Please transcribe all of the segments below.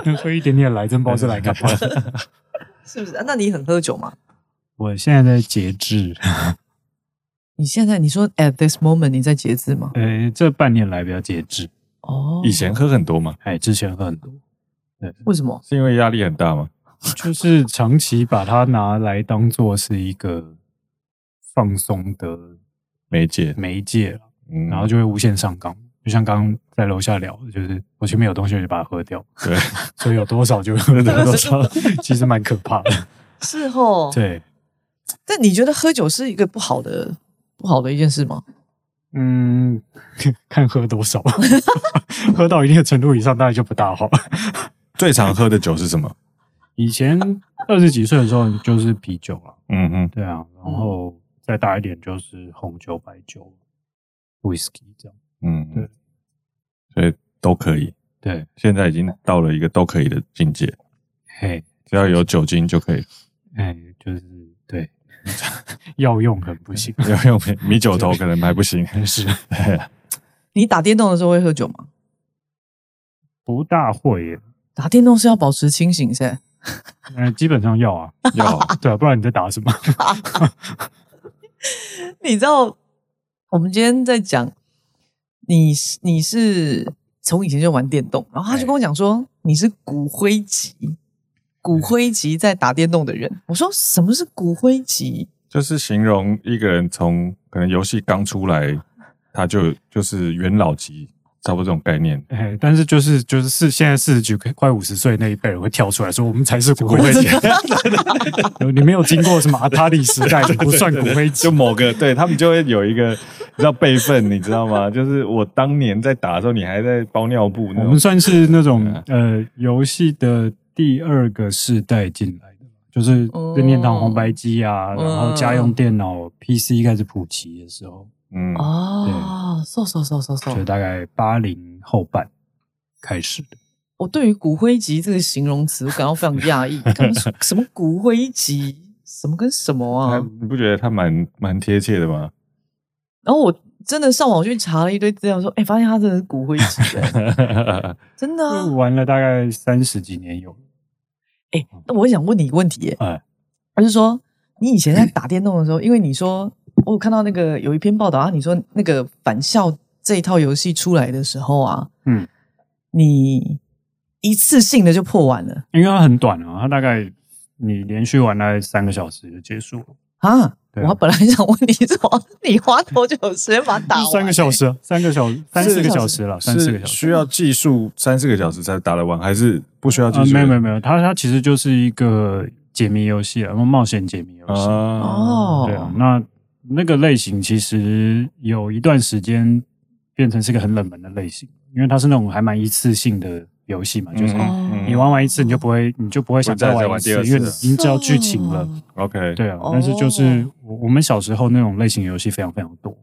喝一点点来，真不知道是来干嘛的。是不是？那你很喝酒吗？我现在在节制。你现在你说 at this moment 你在节制吗？呃，这半年来比较节制。哦，以前喝很多吗？哎，之前喝很多。对，为什么？是因为压力很大吗？就是长期把它拿来当做是一个放松的媒介，媒介，嗯，然后就会无限上纲。就像刚刚在楼下聊，就是我前面有东西，我就把它喝掉。对，所以有多少就喝多少，其实蛮可怕的。是哦。对。但你觉得喝酒是一个不好的、不好的一件事吗？嗯，看喝多少。喝到一定的程度以上，当然就不大好。最常喝的酒是什么？以前二十几岁的时候就是啤酒了。嗯嗯，对啊。然后再大一点就是红酒、白酒、whisky 这样。嗯，对，所以都可以。对，现在已经到了一个都可以的境界。嘿，只要有酒精就可以。哎，就是对，药用很不行，药用米酒头可能还不行。是。你打电动的时候会喝酒吗？不大会耶。打电动是要保持清醒噻。嗯，基本上要啊，要。对啊，不然你在打什么？你知道，我们今天在讲。你是你是从以前就玩电动，然后他就跟我讲说你是骨灰级，骨灰级在打电动的人。我说什么是骨灰级？就是形容一个人从可能游戏刚出来，他就就是元老级。差不多这种概念，哎，但是就是就是是现在四十几快五十岁那一辈人会跳出来说，我们才是骨灰级。你没有经过什么阿塔里时代，不算骨灰级。就某个对他们就会有一个叫辈分，你知道吗？就是我当年在打的时候，你还在包尿布。我们算是那种呃游戏的第二个世代进来的，就是任天堂红白机啊，然后家用电脑 PC 开始普及的时候。嗯哦，嗖嗖嗖嗖嗖，就大概八零后半开始的。我对于骨灰级这个形容词，我感到非常讶异。什么骨灰级？什么跟什么啊？你不觉得它蛮蛮贴切的吗？然后我真的上网去查了一堆资料，说，哎、欸，发现它真的是骨灰级，真的、啊。玩了大概三十几年有。哎、欸，那我想问你一个问题，哎，而是说，你以前在打电动的时候，因为你说。我有看到那个有一篇报道啊，你说那个返校这一套游戏出来的时候啊，嗯，你一次性的就破完了，因为它很短啊，它大概你连续玩大概三个小时就结束了啊。我本来想问你说，你花多久时间把它打完？三个小时，三个小时，三四个小时了，三四个小时。需要技术三四个小时才打得完，还是不需要技术？没有没有没有，它它其实就是一个解谜游戏啊，然后冒险解谜游戏哦，对啊，那。那个类型其实有一段时间变成是个很冷门的类型，因为它是那种还蛮一次性的游戏嘛，就是你玩完一次你就不会，你就不会想再玩一次，因为你已经知道剧情了。OK，对啊，但是就是我我们小时候那种类型游戏非常非常多。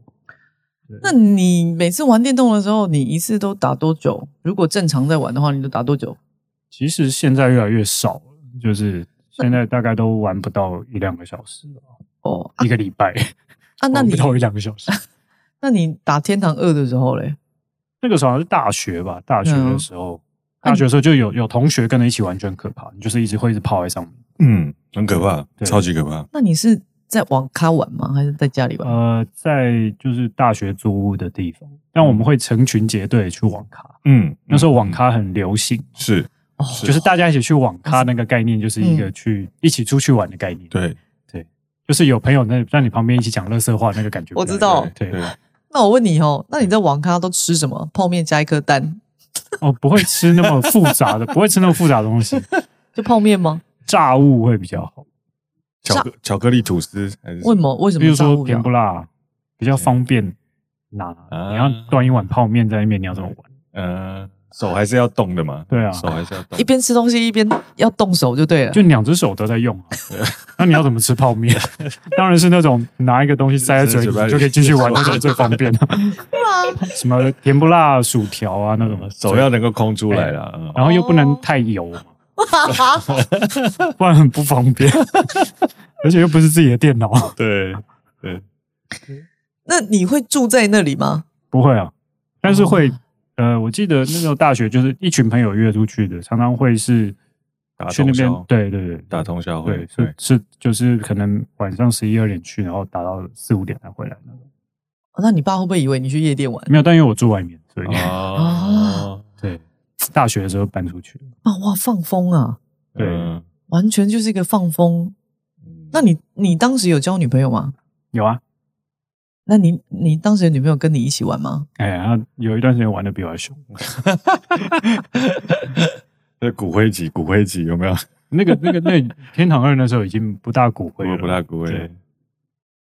那你每次玩电动的时候，你一次都打多久？如果正常在玩的话，你都打多久？其实现在越来越少了，就是现在大概都玩不到一两个小时了。哦，一个礼拜。啊，那你不到一两个小时。那你打天堂二的时候嘞？那个时候是大学吧？大学的时候，大学的时候就有有同学跟着一起玩，就很可怕。你就是一直会一直泡在上面，嗯，很可怕，超级可怕。那你是在网咖玩吗？还是在家里玩？呃，在就是大学租屋的地方，但我们会成群结队去网咖。嗯，那时候网咖很流行，是，就是大家一起去网咖，那个概念就是一个去一起出去玩的概念。对。就是有朋友在在你旁边一起讲乐色话，那个感觉。我知道。对。那我问你哦，那你在网咖都吃什么？泡面加一颗蛋？哦，不会吃那么复杂的，不会吃那么复杂的东西。就泡面吗？炸物会比较好。巧克巧克力吐司还是？为什么？为什么？比如说甜不辣比较方便拿。你要端一碗泡面在那边，你要怎么玩？嗯。手还是要动的嘛？对啊，手还是要动。一边吃东西一边要动手就对了。就两只手都在用啊。那你要怎么吃泡面？当然是那种拿一个东西塞在嘴里就可以继续玩，那种最方便的。什么甜不辣薯条啊那种，手要能够空出来了，然后又不能太油，不然很不方便。而且又不是自己的电脑。对对。那你会住在那里吗？不会啊，但是会。呃，我记得那时候大学就是一群朋友约出去的，常常会是去那边，对对对，打通宵会，是是就是可能晚上十一二点去，然后打到四五点才回来那种。那你爸会不会以为你去夜店玩？没有，但因为我住外面，所以啊，对，大学的时候搬出去啊，哇，放风啊，对，完全就是一个放风。那你你当时有交女朋友吗？有啊。那你你当时的女朋友跟你一起玩吗？哎呀，有一段时间玩的比较凶。那骨灰级，骨灰级有没有？那个那个那天堂二那时候已经不大骨灰了，不大骨灰。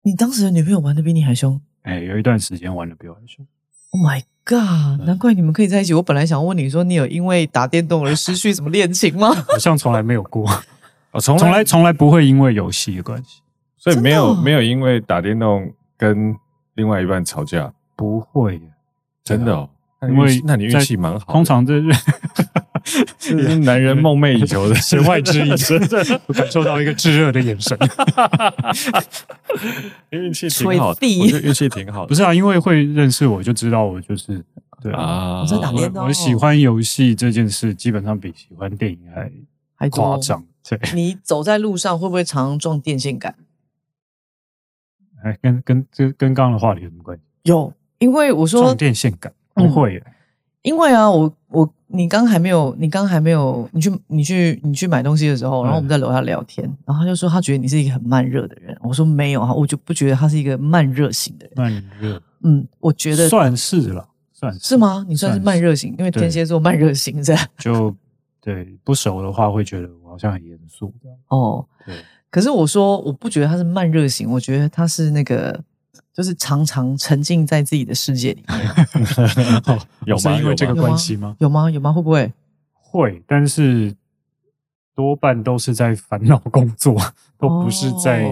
你当时的女朋友玩的比你还凶？哎，有一段时间玩的比我还凶。Oh my god！难怪你们可以在一起。我本来想问你说，你有因为打电动而失去什么恋情吗？好像从来没有过。哦，从来从来不会因为游戏的关系，所以没有没有因为打电动跟另外一半吵架。不会，真的哦，因为那你运气蛮好。通常这 是男人梦寐以求的 弦外之音，真的，我感受到一个炙热的眼神。运气挺好，我觉得运气挺好。不是啊，因为会认识我就知道我就是对啊。我在打电动，我喜欢游戏这件事，基本上比喜欢电影还还夸张。对，你走在路上会不会常常撞电线杆？哎，跟跟这跟刚刚的话题有什么关系？有，因为我说撞电线杆不会、嗯，因为啊，我我你刚还没有，你刚还没有，你去你去你去买东西的时候，然后我们在楼下聊天，嗯、然后他就说他觉得你是一个很慢热的人，我说没有啊，我就不觉得他是一个慢热型的人。慢热，嗯，我觉得算是了，算是，是吗？你算是慢热型，因为天蝎座慢热型这样就对，不熟的话会觉得我好像很严肃哦。对。可是我说我不觉得他是慢热型，我觉得他是那个，就是常常沉浸在自己的世界里面。有吗？因为这个关系吗？有吗？有吗？会不会？会，但是多半都是在烦恼工作，都不是在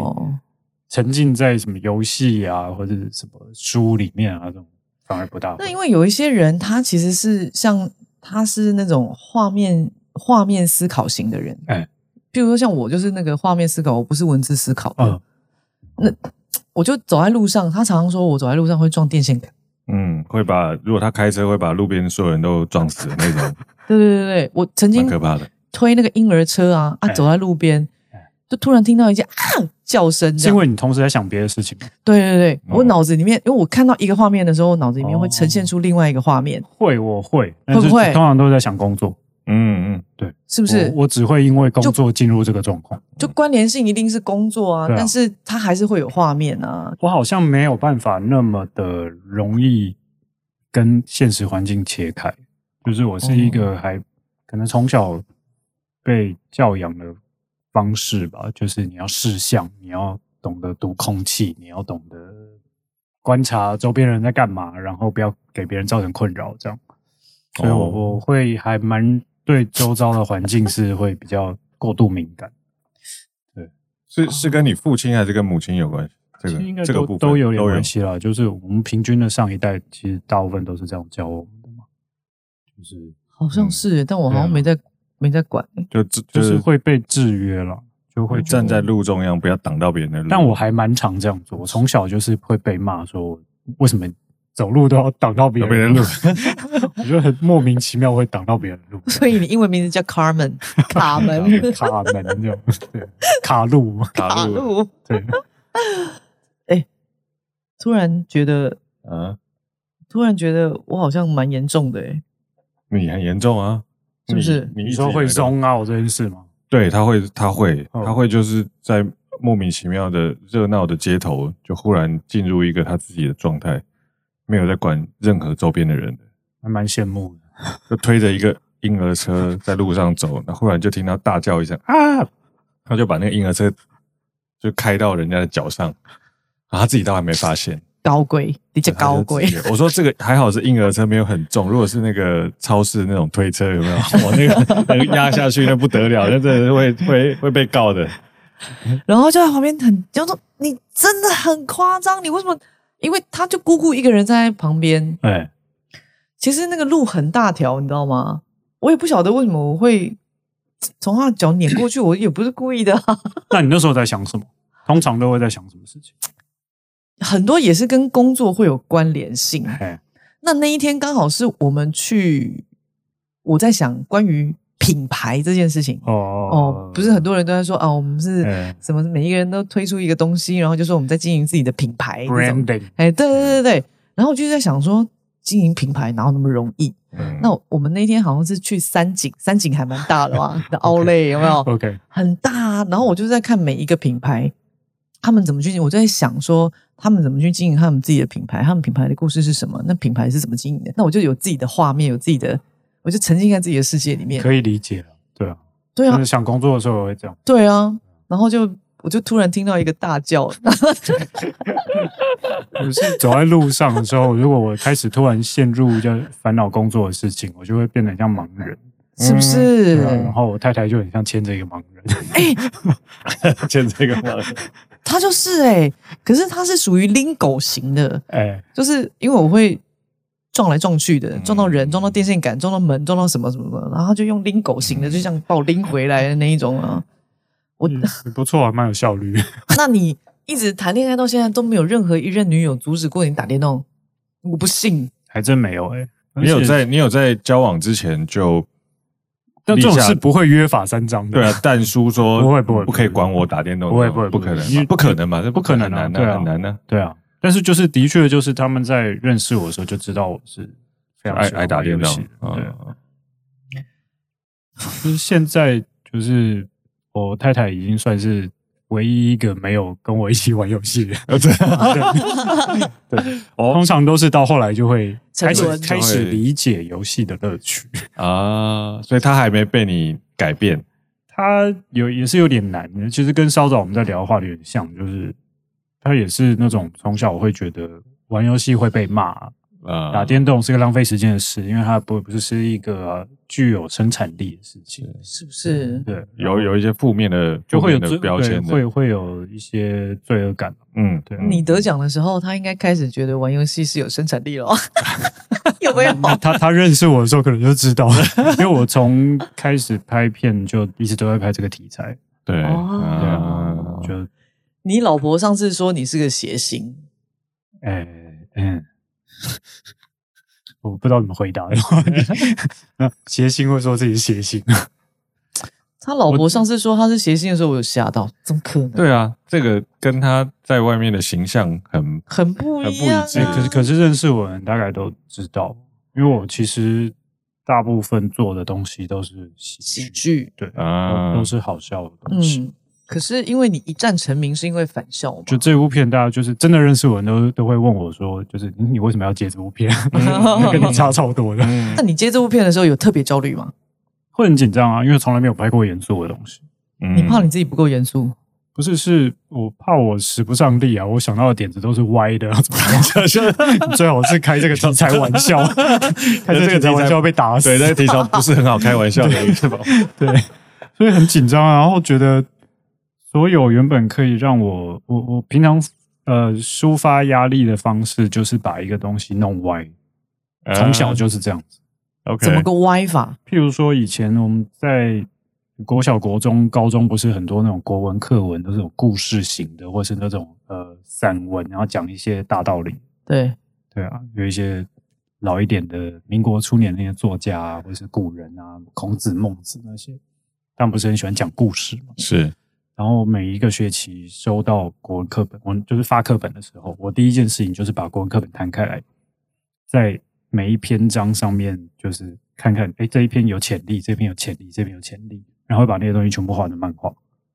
沉浸在什么游戏啊或者什么书里面啊这种，反而不大。那因为有一些人，他其实是像他是那种画面画面思考型的人，哎。譬如说，像我就是那个画面思考，我不是文字思考的。嗯，那我就走在路上，他常常说我走在路上会撞电线杆。嗯，会把如果他开车会把路边所有人都撞死的那种。对对对对，我曾经可怕的推那个婴儿车啊啊，走在路边，就突然听到一些啊叫声，是因为你同时在想别的事情。对对对，我脑子里面，因为我看到一个画面的时候，我脑子里面会呈现出另外一个画面。会，我会，会不会？通常都是在想工作。嗯嗯，对，是不是？我，我只会因为工作进入这个状况，就关联性一定是工作啊，啊但是它还是会有画面啊。我好像没有办法那么的容易跟现实环境切开，就是我是一个还可能从小被教养的方式吧，就是你要视相，你要懂得读空气，你要懂得观察周边人在干嘛，然后不要给别人造成困扰，这样。所以我我会还蛮。对周遭的环境是会比较过度敏感，对，是是跟你父亲还是跟母亲有关系？这个应该都这个部分都有点关系啦。就是我们平均的上一代，其实大部分都是这样教我们的嘛。就是好像是，但我好像没在没在管，就就是会被制约了，就会站在路中央，不要挡到别人的路。但我还蛮常这样做，我从小就是会被骂说为什么。走路都要挡到别人的路，我觉得很莫名其妙会挡到别人的路。所以你英文名字叫 Carmen 卡门卡门这种，对，卡路卡路，对。哎，突然觉得，啊，突然觉得我好像蛮严重的哎。你很严重啊？是不是？你说会 zone out 这件事吗？对，他会，他会，他会，就是在莫名其妙的热闹的街头，就忽然进入一个他自己的状态。没有在管任何周边的人，还蛮羡慕的。就推着一个婴儿车在路上走，那忽然就听到大叫一声啊，他就把那个婴儿车就开到人家的脚上，然后他自己倒还没发现。高贵，的确高贵。我说这个还好是婴儿车，没有很重。如果是那个超市那种推车，有没有？我那个那个压下去那不得了，那真的是会会会被告的。然后就在旁边很就说：“你真的很夸张，你为什么？”因为他就姑姑一个人在旁边，哎，其实那个路很大条，你知道吗？我也不晓得为什么我会从他的脚碾过去，我也不是故意的啊。那你那时候在想什么？通常都会在想什么事情？很多也是跟工作会有关联性。那那一天刚好是我们去，我在想关于品牌这件事情哦哦，不是很多人都在说啊，我们是什么？每一个人都推出一个东西，然后就说我们在经营自己的品牌，branding。哎，对对对对，然后我就在想说，经营品牌哪有那么容易？嗯、那我们那天好像是去三井，三井还蛮大的嘛，的 Outlet 有没有？OK，很大。啊然后我就在看每一个品牌，他们怎么去。我在想说，他们怎么去经营他们自己的品牌？他们品牌的故事是什么？那品牌是怎么经营的？那我就有自己的画面，有自己的，我就沉浸在自己的世界里面。可以理解了，对啊，对啊。想工作的时候我会这样。对啊，然后就。我就突然听到一个大叫，我是走在路上的时候，如果我开始突然陷入就烦恼工作的事情，我就会变得像盲人，是不是？然后我太太就很像牵着一个盲人，哎，牵着一个盲人，他就是哎、欸，可是他是属于拎狗型的，哎，就是因为我会撞来撞去的，撞到人，撞到电线杆，撞到门，撞到什么什么的，然后就用拎狗型的，就像把我拎回来的那一种啊。我、嗯、不错啊，蛮有效率。那你一直谈恋爱到现在都没有任何一任女友阻止过你打电动？我不信，还真没有哎、欸。你有在你有在交往之前就，但这种事不会约法三章的。对啊，但叔说不会不会不可以管我打电动，不会不会不可能，不可能嘛，这不可能啊，对啊，很难呢。对啊，但是就是的确就是他们在认识我的时候就知道我是非常爱爱打电动。对，就是现在就是。我太太已经算是唯一一个没有跟我一起玩游戏的，对，通常都是到后来就会开始开始理解游戏的乐趣。啊，所以他还没被你改变，他有也是有点难。其实跟稍早我们在聊的话有点像，就是他也是那种从小我会觉得玩游戏会被骂。呃，打电动是个浪费时间的事，因为它不不是是一个具有生产力的事情，是不是？对，有有一些负面的，就会有标签，会会有一些罪恶感。嗯，对。你得奖的时候，他应该开始觉得玩游戏是有生产力了，有没有？他他认识我的时候，可能就知道了，因为我从开始拍片就一直都在拍这个题材。对，哦，就你老婆上次说你是个谐星，哎，嗯。我不知道怎么回答的。谐星会说自己是谐星。他老婆上次说他是谐星的时候，我有吓到，怎么可能？对啊，这个跟他在外面的形象很很不一样。可是可是认识我的人大概都知道，因为我其实大部分做的东西都是喜剧，对啊，都是好笑的东西。嗯可是因为你一战成名，是因为返校吗？就这部片，大家就是真的认识我人都都会问我说，就是你为什么要接这部片？跟你差超多的。那你接这部片的时候有特别焦虑吗？会很紧张啊，因为从来没有拍过严肃的东西。你怕你自己不够严肃？不是，是我怕我使不上力啊！我想到的点子都是歪的，怎么样？最好是开这个题材玩笑，开这个题材玩笑被打死。对，那个题材不是很好开玩笑的，是吧？对，所以很紧张啊，然后觉得。所有原本可以让我我我平常呃抒发压力的方式，就是把一个东西弄歪。从小就是这样子。OK，怎么个歪法？譬如说，以前我们在国小、国中、高中，不是很多那种国文课文都是有故事型的，或是那种呃散文，然后讲一些大道理。对对啊，有一些老一点的民国初年那些作家啊，或是古人啊，孔子、孟子那些，他们不是很喜欢讲故事吗？是。然后每一个学期收到国文课本，我就是发课本的时候，我第一件事情就是把国文课本摊开来，在每一篇章上面就是看看，哎，这一篇有潜力，这篇有潜力，这篇有潜力，然后把那些东西全部画成漫画，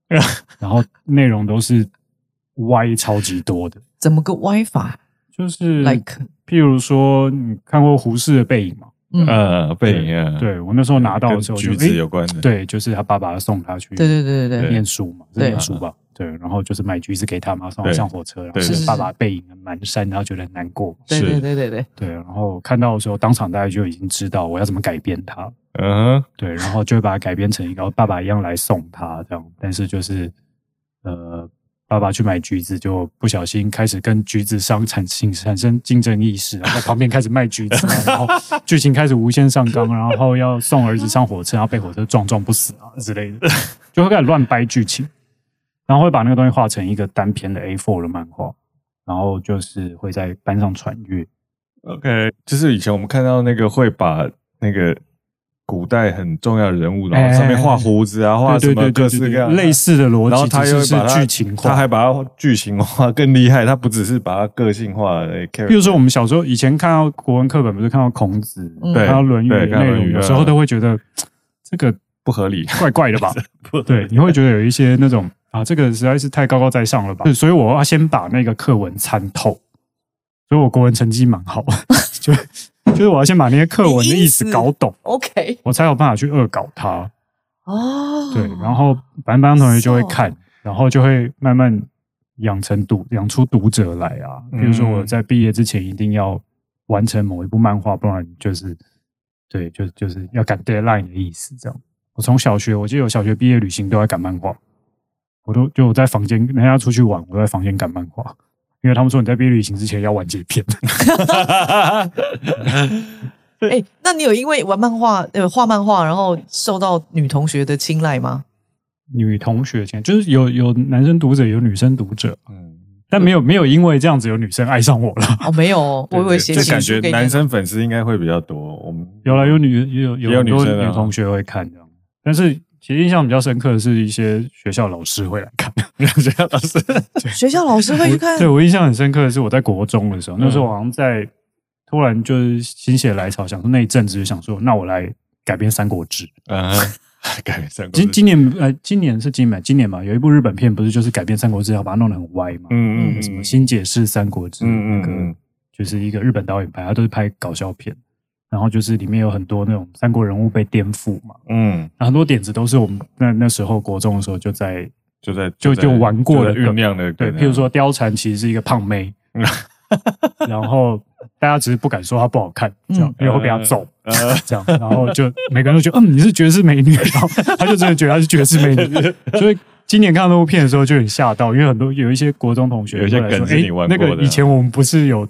然后内容都是歪超级多的。怎么个歪法？就是 like，譬如说，你看过胡适的背影吗？呃，背影，对，我那时候拿到的时候，橘子有关的，对，就是他爸爸送他去，对对对对对，念书嘛，念书吧，对，然后就是买橘子给他嘛，送他上火车，然后是爸爸背影蹒跚，然后觉得很难过，对对对对对，对，然后看到的时候，当场大家就已经知道我要怎么改编他，嗯，对，然后就会把它改编成一个爸爸一样来送他这样，但是就是呃。爸爸去买橘子，就不小心开始跟橘子商产生产生竞争意识，然后在旁边开始卖橘子，然后剧情开始无限上纲，然后要送儿子上火车，然后被火车撞撞不死啊之类的，就会开始乱掰剧情，然后会把那个东西画成一个单篇的 A4 的漫画，然后就是会在班上传阅，OK，就是以前我们看到那个会把那个古代很重要的人物，然后上面画胡子啊，画什么各式各样类似的逻辑，然后他又把它剧情化，他还把它剧情化更厉害，他不只是把它个性化。比如说我们小时候以前看到国文课本，不是看到孔子，看到《论语》的内容，有时候都会觉得这个不合理，怪怪的吧？对，你会觉得有一些那种啊，这个实在是太高高在上了吧？所以我要先把那个课文参透。所以我国文成绩蛮好，就就是我要先把那些课文的意思搞懂，OK，我才有办法去恶搞它。哦，对，然后班上同学就会看.然后就会慢慢养成读养出读者来啊。比如说我在毕业之前一定要完成某一部漫画，不然就是对，就就是要赶 deadline 的意思。这样，我从小学，我记得我小学毕业旅行都在赶漫画，我都就我在房间，人家出去玩，我在房间赶漫画。因为他们说你在毕业旅行之前要完结篇。哎，那你有因为玩漫画呃画漫画，然后受到女同学的青睐吗？女同学青睐就是有有男生读者有女生读者，嗯，但没有没有因为这样子有女生爱上我了。哦，没有，我以为写就感觉男生粉丝应该会比较多。我们有了有女有有很多女同学会看这样，但是。其实印象比较深刻的是一些学校老师会来看，学校老师，学校老师会去看。对，我印象很深刻的是我在国中的时候，嗯、那时候好像在突然就是心血来潮，想说那一阵子就想说，那我来改编《三国志》啊，改编《三国志》。今今年呃，今年是今年今年嘛，有一部日本片不是就是改编《三国志》，要把它弄得很歪嘛？嗯嗯，什么新解释《三国志》，嗯嗯，就是一个日本导演拍，他都是拍搞笑片。然后就是里面有很多那种三国人物被颠覆嘛，嗯，很多点子都是我们那那时候国中的时候就在就在就就玩过的酝酿的，对，譬如说貂蝉其实是一个胖妹，然后大家只是不敢说她不好看，这样因为会被她揍，这样，然后就每个人都觉得，嗯，你是绝世美女，然后 他就真的觉得她是绝世美女，所以今年看到那部片的时候就很吓到，因为很多有一些国中同学有些梗是你玩过的，那个以前我们不是有。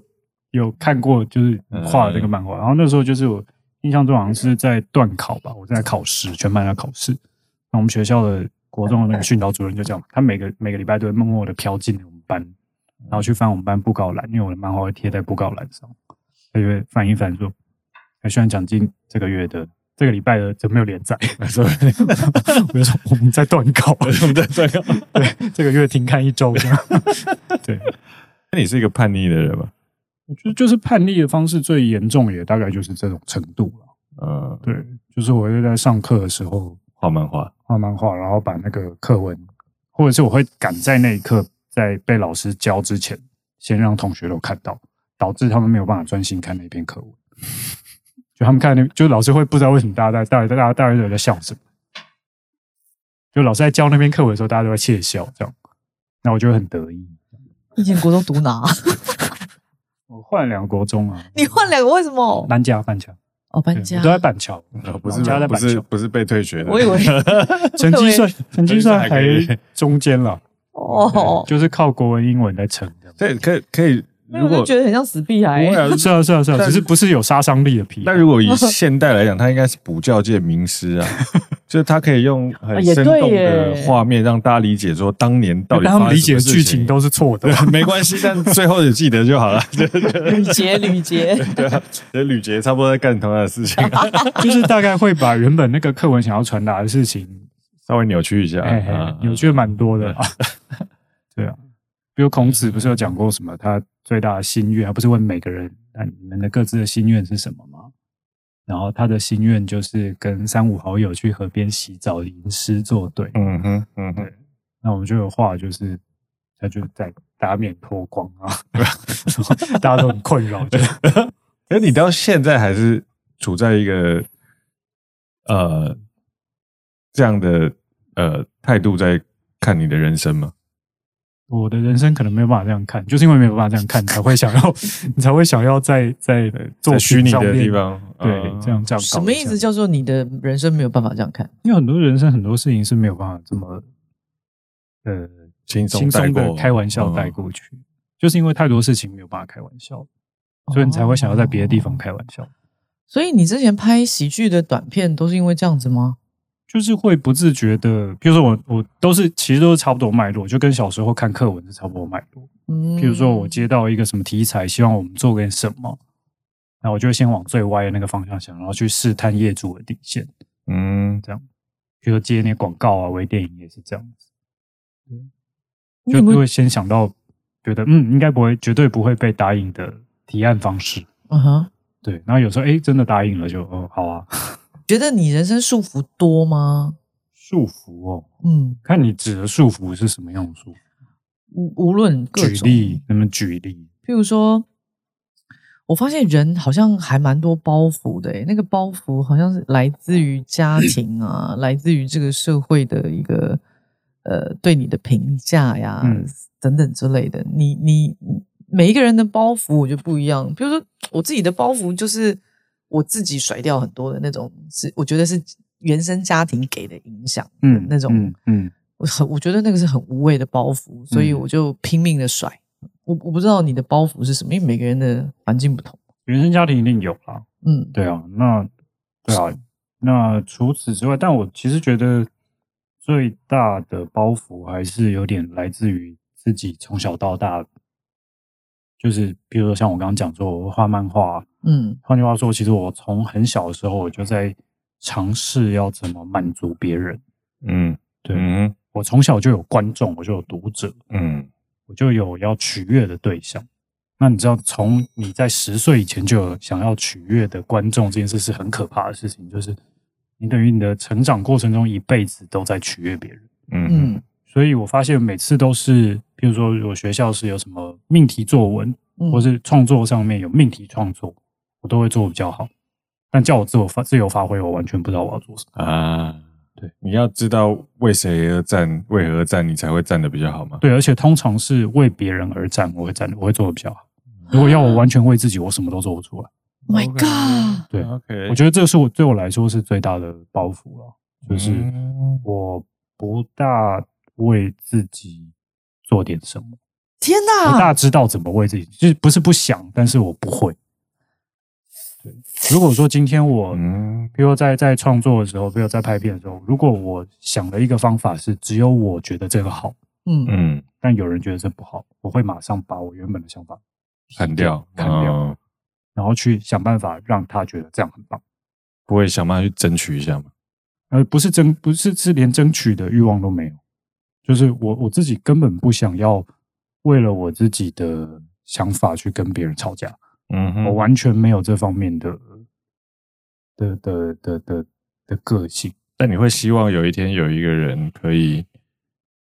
有看过，就是画的这个漫画，嗯、然后那时候就是我印象中好像是在段考吧，我在考试，全班在考试。那我们学校的国中的那个训导主任就这样，他每个每个礼拜都会默默的飘进我们班，然后去翻我们班布告栏，因为我的漫画会贴在布告栏上，他就会翻一翻说：“哎，虽然奖金这个月的这个礼拜的怎么没有连载？” 我就说：“ 我们在断考，我们在断考，对，这个月停刊一周。”对，那你是一个叛逆的人吗？我觉得就是叛逆的方式最严重，也大概就是这种程度了。呃，对，就是我会在上课的时候画漫画，画漫画，然后把那个课文，或者是我会赶在那一刻，在被老师教之前，先让同学都看到，导致他们没有办法专心看那篇课文。就他们看那，就老师会不知道为什么大家在，大家大家大家都在笑什么。就老师在教那篇课文的时候，大家都在窃笑，这样，那我就会很得意。以前国中读哪？我换两个国中啊！你换两个为什么？搬家，搬家。哦，搬家都在板桥，不是家在板桥，不是被退学的。我以为 成绩算成绩算还中间了。哦，就是靠国文、英文来撑。对可以可以。如果觉得很像死屁孩，是啊是啊 是啊，只是不是有杀伤力的皮。但如果以现代来讲，他应该是补教界名师啊，就是他可以用很生动的画面让大家理解说当年到底。他们理解的剧情都是错的，没关系，但最后也记得就好了。吕杰，吕杰，对啊，吕杰差不多在干同样的事情，就是大概会把原本那个课文想要传达的事情稍微扭曲一下，扭曲蛮多的。对啊，比如孔子不是有讲过什么他。最大的心愿，而不是问每个人，那你们的各自的心愿是什么吗？然后他的心愿就是跟三五好友去河边洗澡，吟诗作对。嗯哼，嗯哼，对。那我们就有话，就是他就在大面脱光啊，大家都很困扰。哎，你到现在还是处在一个呃这样的呃态度在看你的人生吗？我的人生可能没有办法这样看，就是因为没有办法这样看，才会想要，你才会想要在在做虚拟的地方，对，这样这样。什么意思？叫做你的人生没有办法这样看？因为很多人生很多事情是没有办法这么呃轻松轻松的开玩笑带过去，就是因为太多事情没有办法开玩笑，所以你才会想要在别的地方开玩笑。所以你之前拍喜剧的短片都是因为这样子吗？就是会不自觉的，比如说我我都是其实都是差不多脉络，就跟小时候看课文是差不多脉络。嗯，比如说我接到一个什么题材，希望我们做点什么，那我就会先往最歪的那个方向想，然后去试探业主的底线。嗯，这样，比如说接那些广告啊，微电影也是这样子。就就会先想到，觉得嗯，应该不会，绝对不会被答应的提案方式。嗯哼，对。然后有时候哎，真的答应了就，就哦好啊。觉得你人生束缚多吗？束缚哦，嗯，看你指的束缚是什么样的束缚。无无论举例，能不能举例？譬如说，我发现人好像还蛮多包袱的，诶，那个包袱好像是来自于家庭啊，来自于这个社会的一个呃对你的评价呀，嗯、等等之类的。你你每一个人的包袱，我觉得不一样。比如说，我自己的包袱就是。我自己甩掉很多的那种，是我觉得是原生家庭给的影响，嗯，那种，嗯，嗯，我很我觉得那个是很无谓的包袱，所以我就拼命的甩。我我不知道你的包袱是什么，因为每个人的环境不同，原生家庭一定有啦，嗯，对啊，那对啊，那除此之外，但我其实觉得最大的包袱还是有点来自于自己从小到大。就是，比如说像我刚刚讲说，我画漫画，嗯，换句话说，其实我从很小的时候我就在尝试要怎么满足别人，嗯，对，嗯，我从小就有观众，我就有读者，嗯，我就有要取悦的对象。那你知道，从你在十岁以前就有想要取悦的观众这件事是很可怕的事情，就是你等于你的成长过程中一辈子都在取悦别人，嗯。嗯所以我发现每次都是，比如说我学校是有什么命题作文，嗯、或是创作上面有命题创作，我都会做比较好。但叫我自我发自由发挥，我完全不知道我要做什么啊。对，你要知道为谁而战，为何而战，你才会战得比较好吗？对，而且通常是为别人而战，我会战，我会做得比较好。如果要我完全为自己，我什么都做不出来。My God，对，OK，我觉得这是我对我来说是最大的包袱了，就是我不大。为自己做点什么？天哪！我大知道怎么为自己，就是不是不想，但是我不会。对，如果说今天我，嗯，比如在在创作的时候，比如在拍片的时候，如果我想了一个方法是只有我觉得这个好，嗯嗯，但有人觉得这不好，我会马上把我原本的想法砍掉，砍掉，哦，然后去想办法让他觉得这样很棒，不会想办法去争取一下吗？呃，不是争，不是是连争取的欲望都没有。就是我我自己根本不想要为了我自己的想法去跟别人吵架，嗯哼，我完全没有这方面的的的的的的个性。但你会希望有一天有一个人可以，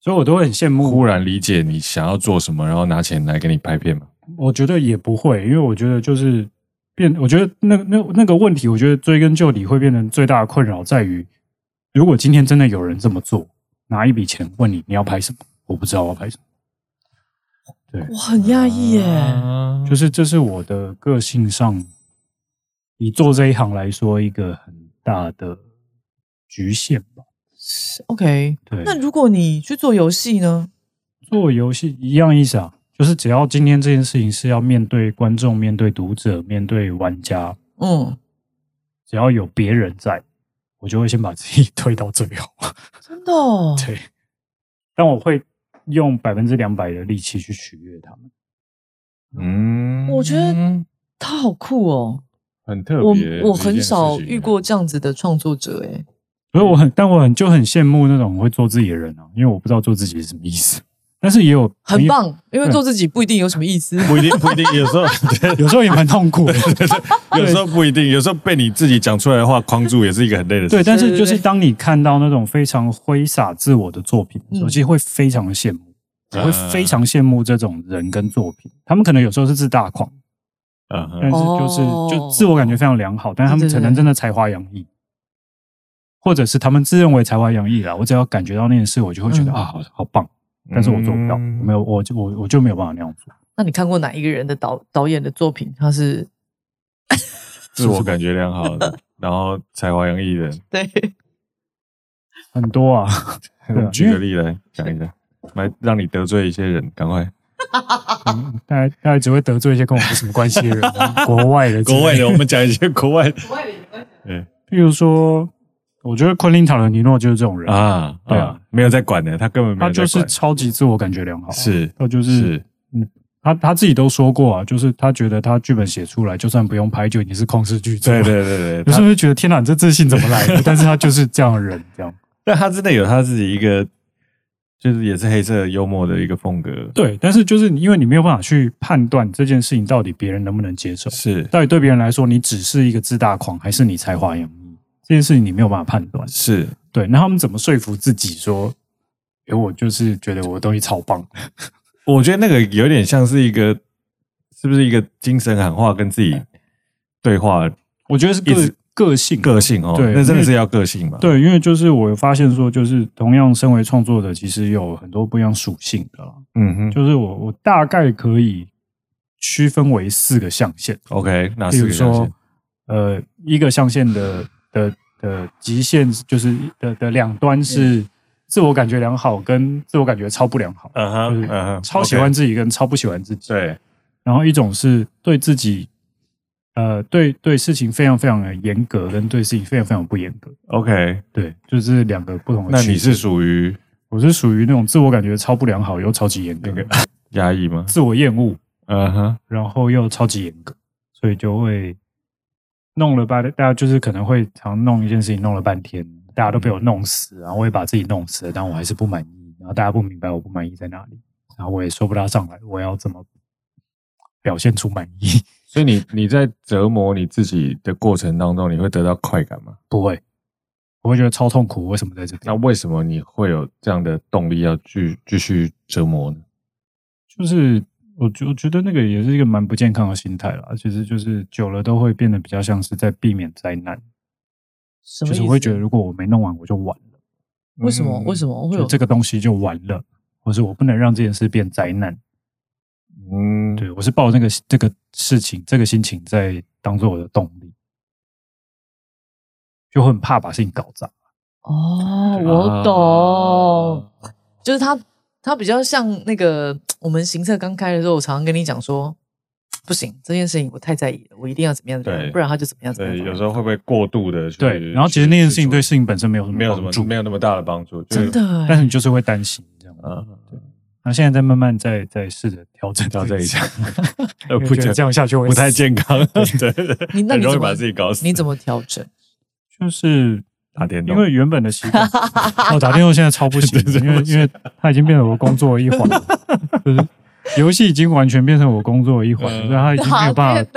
所以我都会很羡慕，忽然理解你想要做什么，然后拿钱来给你拍片吗？我觉得也不会，因为我觉得就是变，我觉得那那那个问题，我觉得追根究底会变成最大的困扰在于，如果今天真的有人这么做。拿一笔钱问你，你要拍什么？我不知道我要拍什么。对，我很讶异耶。就是这是我的个性上，以做这一行来说，一个很大的局限吧。OK，对。那如果你去做游戏呢？做游戏一样意思啊，就是只要今天这件事情是要面对观众、面对读者、面对玩家，嗯，只要有别人在。我就会先把自己 推到最好，真的哦？对，但我会用百分之两百的力气去取悦他们。嗯，我觉得他好酷哦，很特别。我我很少遇过这样子的创作者，哎，所以我很，但我很就很羡慕那种会做自己的人啊，因为我不知道做自己是什么意思。但是也有很棒，因为做自己不一定有什么意思，不一定不一定，有时候 有时候也蛮痛苦的，有时候不一定，有时候被你自己讲出来的话框住，也是一个很累的事。对，但是就是当你看到那种非常挥洒自我的作品的时候，其实会非常的羡慕，会非常羡慕这种人跟作品。他们可能有时候是自大狂，嗯，但是就是就自我感觉非常良好，但是他们可能真的才华洋溢，或者是他们自认为才华洋溢了。我只要感觉到那件事，我就会觉得啊，好好棒。但是我做不到，嗯、我没有，我就我我就没有办法那样做。那你看过哪一个人的导导演的作品？他是 自我感觉良好的，然后才华洋溢的，对，很多啊。举个例来讲一下，来让你得罪一些人，赶快。嗯、大家大家只会得罪一些跟我没什么关系的人，国外的，国外的，我们讲一些国外的，国外的对，比如说。我觉得昆汀·塔伦提诺就是这种人啊，对啊，没有在管的，他根本没有，他就是超级自我感觉良好，是，他就是，嗯，他他自己都说过啊，就是他觉得他剧本写出来，就算不用拍，就已经是旷世巨作。对对对对，你是不是觉得天哪，你这自信怎么来的？但是他就是这样的人，这样。但他真的有他自己一个，就是也是黑色幽默的一个风格。对，但是就是因为你没有办法去判断这件事情到底别人能不能接受，是到底对别人来说，你只是一个自大狂，还是你才华洋溢？这件事情你没有办法判断。是对，那他们怎么说服自己说，哎，我就是觉得我的东西超棒？我觉得那个有点像是一个。是不是一个精神喊话跟自己对话？我觉得是个个性，个性哦。对，那真的是要个性嘛？对，因为就是我发现说，就是同样身为创作者，其实有很多不一样属性的。嗯哼，就是我我大概可以区分为四个象限。OK，哪四个象限？呃，一个象限的的的极限就是的的两端是自我感觉良好跟自我感觉超不良好。嗯哼，嗯哼，超喜欢自己跟超不喜欢自己。对。然后一种是对自己，呃，对对事情非常非常的严格，跟对事情非常非常不严格。OK，对，就是两个不同的。那你是属于？我是属于那种自我感觉超不良好又超级严格，压抑吗？自我厌恶，嗯哼，然后又超级严格，所以就会弄了半，大家就是可能会常弄一件事情弄了半天，大家都被我弄死，然后我也把自己弄死了，但我还是不满意，然后大家不明白我不满意在哪里，然后我也说不大上来，我要怎么？表现出满意，所以你你在折磨你自己的过程当中，你会得到快感吗？不会，我会觉得超痛苦。为什么在这里？那为什么你会有这样的动力要继继续折磨呢？就是我觉我觉得那个也是一个蛮不健康的心态啦。其实就是久了都会变得比较像是在避免灾难。就是我会觉得如果我没弄完，我就完了。为什么？为什么会有这个东西就完了？或是我不能让这件事变灾难？嗯，对，我是抱那个这个事情，这个心情在当做我的动力，就很怕把事情搞砸。哦，我懂，啊、就是他，他比较像那个我们行测刚开的时候，我常常跟你讲说，不行，这件事情我太在意了，我一定要怎么样，对，不然他就怎么样怎么样。对，有时候会不会过度的？对，然后其实那件事情对事情本身没有什么没有什么没有那么大的帮助，真的。但是你就是会担心这样啊。对那现在在慢慢在在试着调整调整一下，呃，不觉得这样下去会不太健康，对对，你那你怎么把自己搞死？你怎么调整？就是打电动，因为原本的习惯，哦，打电动现在超不行，因为因为它已经变成我工作的一环，就是游戏已经完全变成我工作的一环，所以它已经没有办法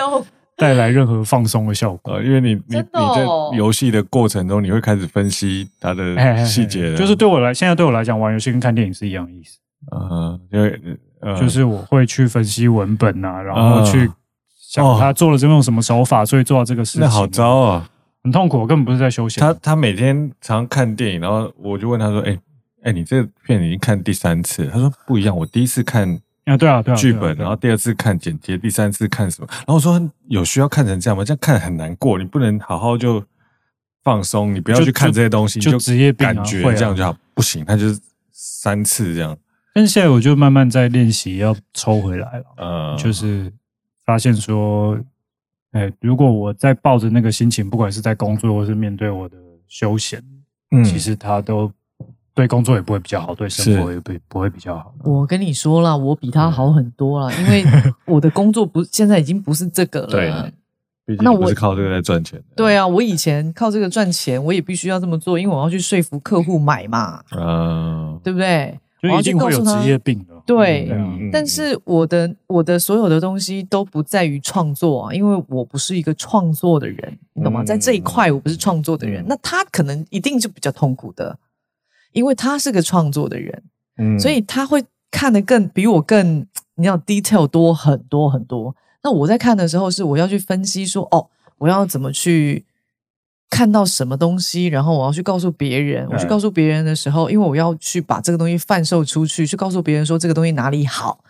带来任何放松的效果。因为你你你在游戏的过程中，你会开始分析它的细节，就是对我来，现在对我来讲，玩游戏跟看电影是一样的意思。嗯，因为呃，就是我会去分析文本啊，然后去想他做了这种什么手法，所以做到这个事情。那好糟啊，很痛苦，我根本不是在休息。他他每天常看电影，然后我就问他说：“哎哎，你这个片已经看第三次？”他说：“不一样，我第一次看啊，对啊，对啊，剧本，然后第二次看剪接，第三次看什么？”然后我说：“有需要看成这样吗？这样看很难过，你不能好好就放松，你不要去看这些东西，就职业病感觉这样就好。不行，他就是三次这样。”但现在我就慢慢在练习要抽回来了，嗯，就是发现说，哎，如果我在抱着那个心情，不管是在工作或是面对我的休闲，嗯，其实他都对工作也不会比较好，对生活也不不会比较好。我跟你说了，我比他好很多了，因为 我的工作不现在已经不是这个了。对，那我是靠这个在赚钱。对啊，我以前靠这个赚钱，我也必须要这么做，因为我要去说服客户买嘛，嗯，对不对？就一定会有职业病的，对。但是我的我的所有的东西都不在于创作啊，因为我不是一个创作的人，你懂吗？在这一块我不是创作的人，那他可能一定就比较痛苦的，因为他是个创作的人，嗯，所以他会看得更比我更，你要 detail 多很多很多。那我在看的时候是我要去分析说，哦，我要怎么去。看到什么东西，然后我要去告诉别人。我去告诉别人的时候，因为我要去把这个东西贩售出去，去告诉别人说这个东西哪里好，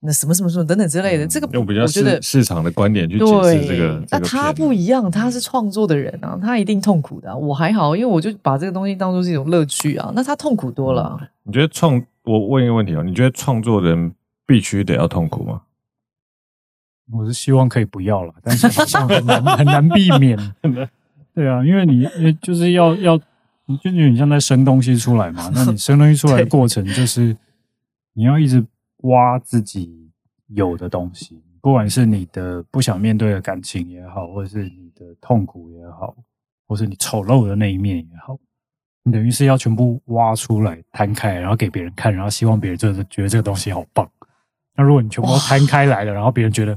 那什么什么什么等等之类的。这个用比较市市场的观点去解释这个。那他不一样，他是创作的人啊，他一定痛苦的。我还好，因为我就把这个东西当做是一种乐趣啊。那他痛苦多了。你觉得创？我问一个问题哦，你觉得创作人必须得要痛苦吗？我是希望可以不要了，但是好像很难很难避免。对啊，因为你就是要要，你就有点像在生东西出来嘛。那你 生东西出来的过程，就是你要一直挖自己有的东西，不管是你的不想面对的感情也好，或者是你的痛苦也好，或是你丑陋的那一面也好，你等于是要全部挖出来摊开，然后给别人看，然后希望别人就是觉得这个东西好棒。那如果你全部都摊开来了，然后别人觉得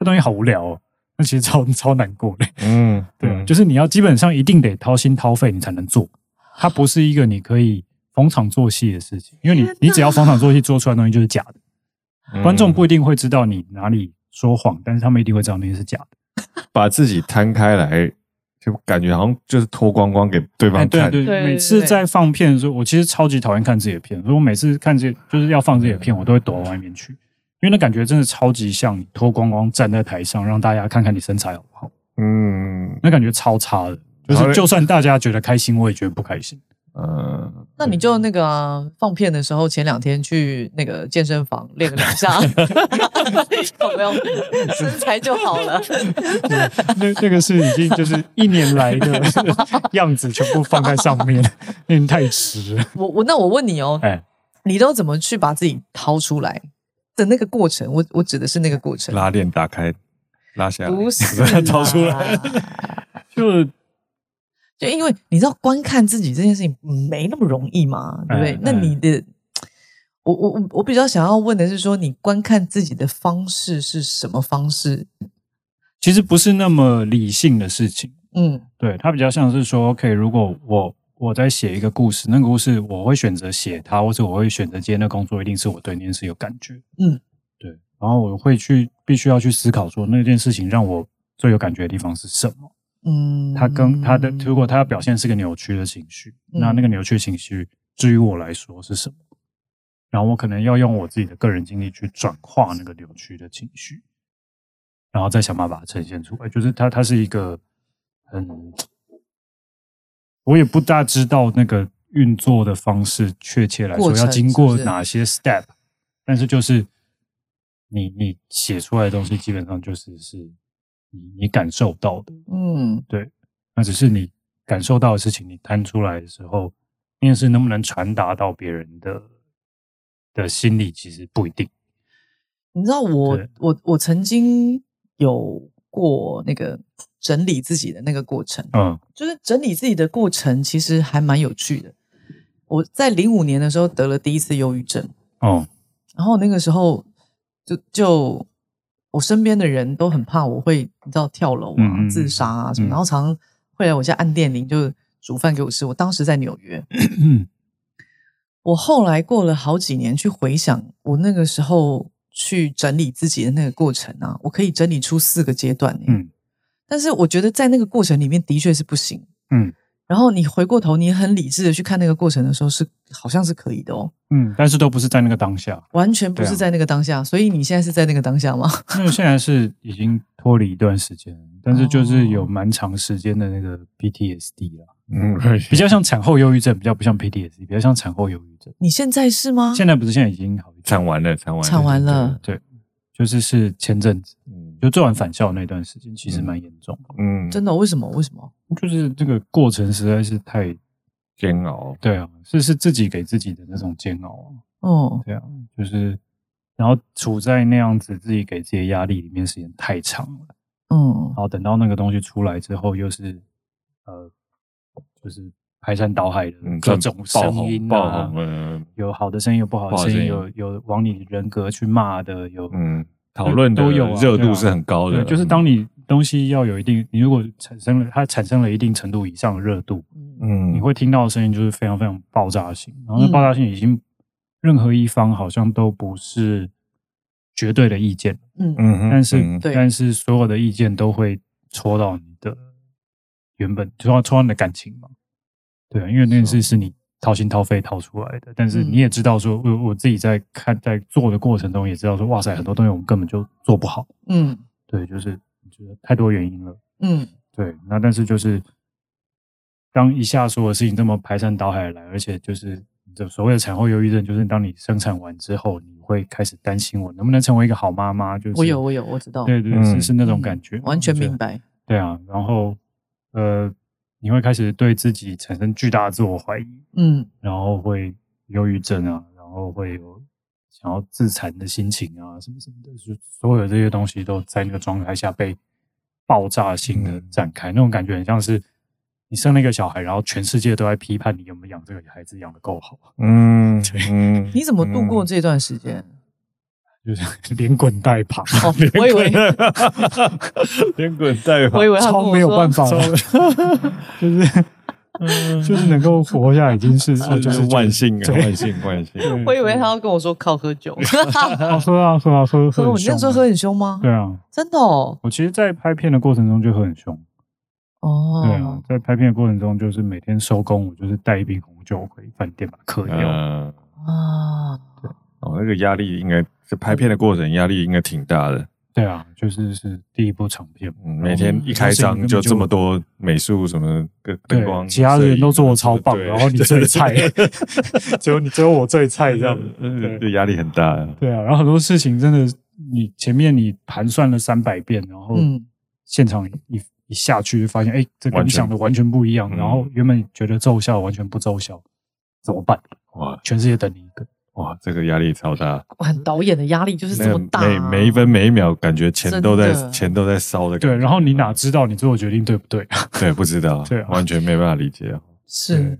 这东西好无聊哦，那其实超 超难过的。嗯，对，嗯、就是你要基本上一定得掏心掏肺，你才能做。它不是一个你可以逢场作戏的事情，因为你你只要逢场作戏做出来的东西就是假的。嗯、观众不一定会知道你哪里说谎，但是他们一定会知道那些是假的。把自己摊开来，就感觉好像就是脱光光给对方看。对对，每次在放片的时候，我其实超级讨厌看自己的片。所以我每次看这就是要放自己的片，我都会躲到外面去，因为那感觉真的超级像你脱光光站在台上，让大家看看你身材好不好。嗯，那感觉超差的，就是就算大家觉得开心，我也觉得不开心。嗯，那你就那个、啊、放片的时候，前两天去那个健身房练个两下，有没有身材就好了？那那个是已经就是一年来的 样子，全部放在上面，那你太迟了。我我那我问你哦，哎，你都怎么去把自己掏出来的那个过程？我我指的是那个过程，拉链打开，拉下来，不是 掏出来，就。就因为你知道观看自己这件事情没那么容易嘛，对不对？嗯、那你的，我我我我比较想要问的是说，你观看自己的方式是什么方式？其实不是那么理性的事情，嗯，对，它比较像是说，OK，如果我我在写一个故事，那个故事我会选择写它，或者我会选择接那工作，一定是我对那件事有感觉，嗯，对，然后我会去必须要去思考说，那件事情让我最有感觉的地方是什么。嗯，它跟它的，如果它要表现是个扭曲的情绪，嗯、那那个扭曲情绪，至于我来说是什么？然后我可能要用我自己的个人经历去转化那个扭曲的情绪，然后再想办法把它呈现出来。就是它，它是一个很，我也不大知道那个运作的方式，确切来说要经过哪些 step，但是就是你你写出来的东西，基本上就是是。你你感受到的，嗯，对，那只是你感受到的事情，你摊出来的时候，那件事能不能传达到别人的的心里，其实不一定。你知道我，我我曾经有过那个整理自己的那个过程，嗯，就是整理自己的过程，其实还蛮有趣的。我在零五年的时候得了第一次忧郁症，哦，然后那个时候就就。我身边的人都很怕我会，你知道跳楼啊、嗯、自杀啊什么，嗯、然后常常会来我家按电铃，就煮饭给我吃。我当时在纽约，嗯、我后来过了好几年去回想我那个时候去整理自己的那个过程啊，我可以整理出四个阶段。嗯，但是我觉得在那个过程里面的确是不行。嗯。然后你回过头，你很理智的去看那个过程的时候，是好像是可以的哦。嗯，但是都不是在那个当下，完全不是在那个当下。啊、所以你现在是在那个当下吗？因为现在是已经脱离一段时间，但是就是有蛮长时间的那个 PTSD 了。嗯，比较像产后忧郁症，比较不像 PTSD，比较像产后忧郁症。你现在是吗？现在不是，现在已经好一产完了，产完了，产完了。对，就是是前阵子，嗯，就做完返校那段时间，其实蛮严重的。嗯，真的？为什么？为什么？就是这个过程实在是太煎熬，对啊，是是自己给自己的那种煎熬啊。哦，对啊，就是然后处在那样子自己给自己的压力里面时间太长了，嗯，然后等到那个东西出来之后，又是呃，就是排山倒海的各种声音啊，有好的声音，有不好的声音，有有往你人格去骂的，有嗯，讨论都有，热度是很高的，就是当你。东西要有一定，你如果产生了它产生了一定程度以上的热度，嗯，你会听到的声音就是非常非常爆炸性，然后那爆炸性已经任何一方好像都不是绝对的意见，嗯嗯，但是、嗯、但是所有的意见都会戳到你的原本，就要戳到你的感情嘛，对啊，因为那件事是你掏心掏肺掏出来的，但是你也知道说，我我自己在看在做的过程中也知道说，哇塞，很多东西我们根本就做不好，嗯，对，就是。太多原因了，嗯，对，那但是就是当一下所有事情这么排山倒海来，而且就是这所谓的产后忧郁症，就是当你生产完之后，你会开始担心我能不能成为一个好妈妈，就是我有我有我知道，对对，是是那种感觉，完全明白，对啊，然后呃，你会开始对自己产生巨大的自我怀疑，嗯，然后会忧郁症啊，然后会有想要自残的心情啊，什么什么的，就所有这些东西都在那个状态下被爆炸性的展开，嗯、那种感觉很像是你生了一个小孩，然后全世界都在批判你有没有养这个孩子养的够好。嗯，对嗯，你怎么度过这段时间？就是 连滚带爬，哦、我以为连滚带爬，我以为他超没有办法，就是。嗯，就是能够活下来已经是，就是万幸啊，万幸万幸。我以为他要跟我说靠喝酒，喝啊喝啊喝喝。你那时候喝很凶吗？对啊，真的哦。我其实，在拍片的过程中就喝很凶。哦，对啊，在拍片的过程中，就是每天收工，我就是带一瓶红酒回饭店把它嗑掉。啊，对，哦，那个压力应该是拍片的过程压力应该挺大的。对啊，就是是第一部长片，嗯，每天一开张就这么多美术什么灯光，其他的人都做的超棒，然后你最菜，只有你只有我最菜这样，嗯，对，压力很大。对啊，然后很多事情真的，你前面你盘算了三百遍，然后现场一一下去就发现，哎，这跟你想的完全不一样，然后原本觉得奏效完全不奏效，怎么办？哇，全世界等你一个。哇，这个压力超大！很导演的压力就是这么大，每每一分每一秒，感觉钱都在钱都在烧的感觉。对，然后你哪知道你做的决定对不对？对，不知道，对，完全没办法理解。是，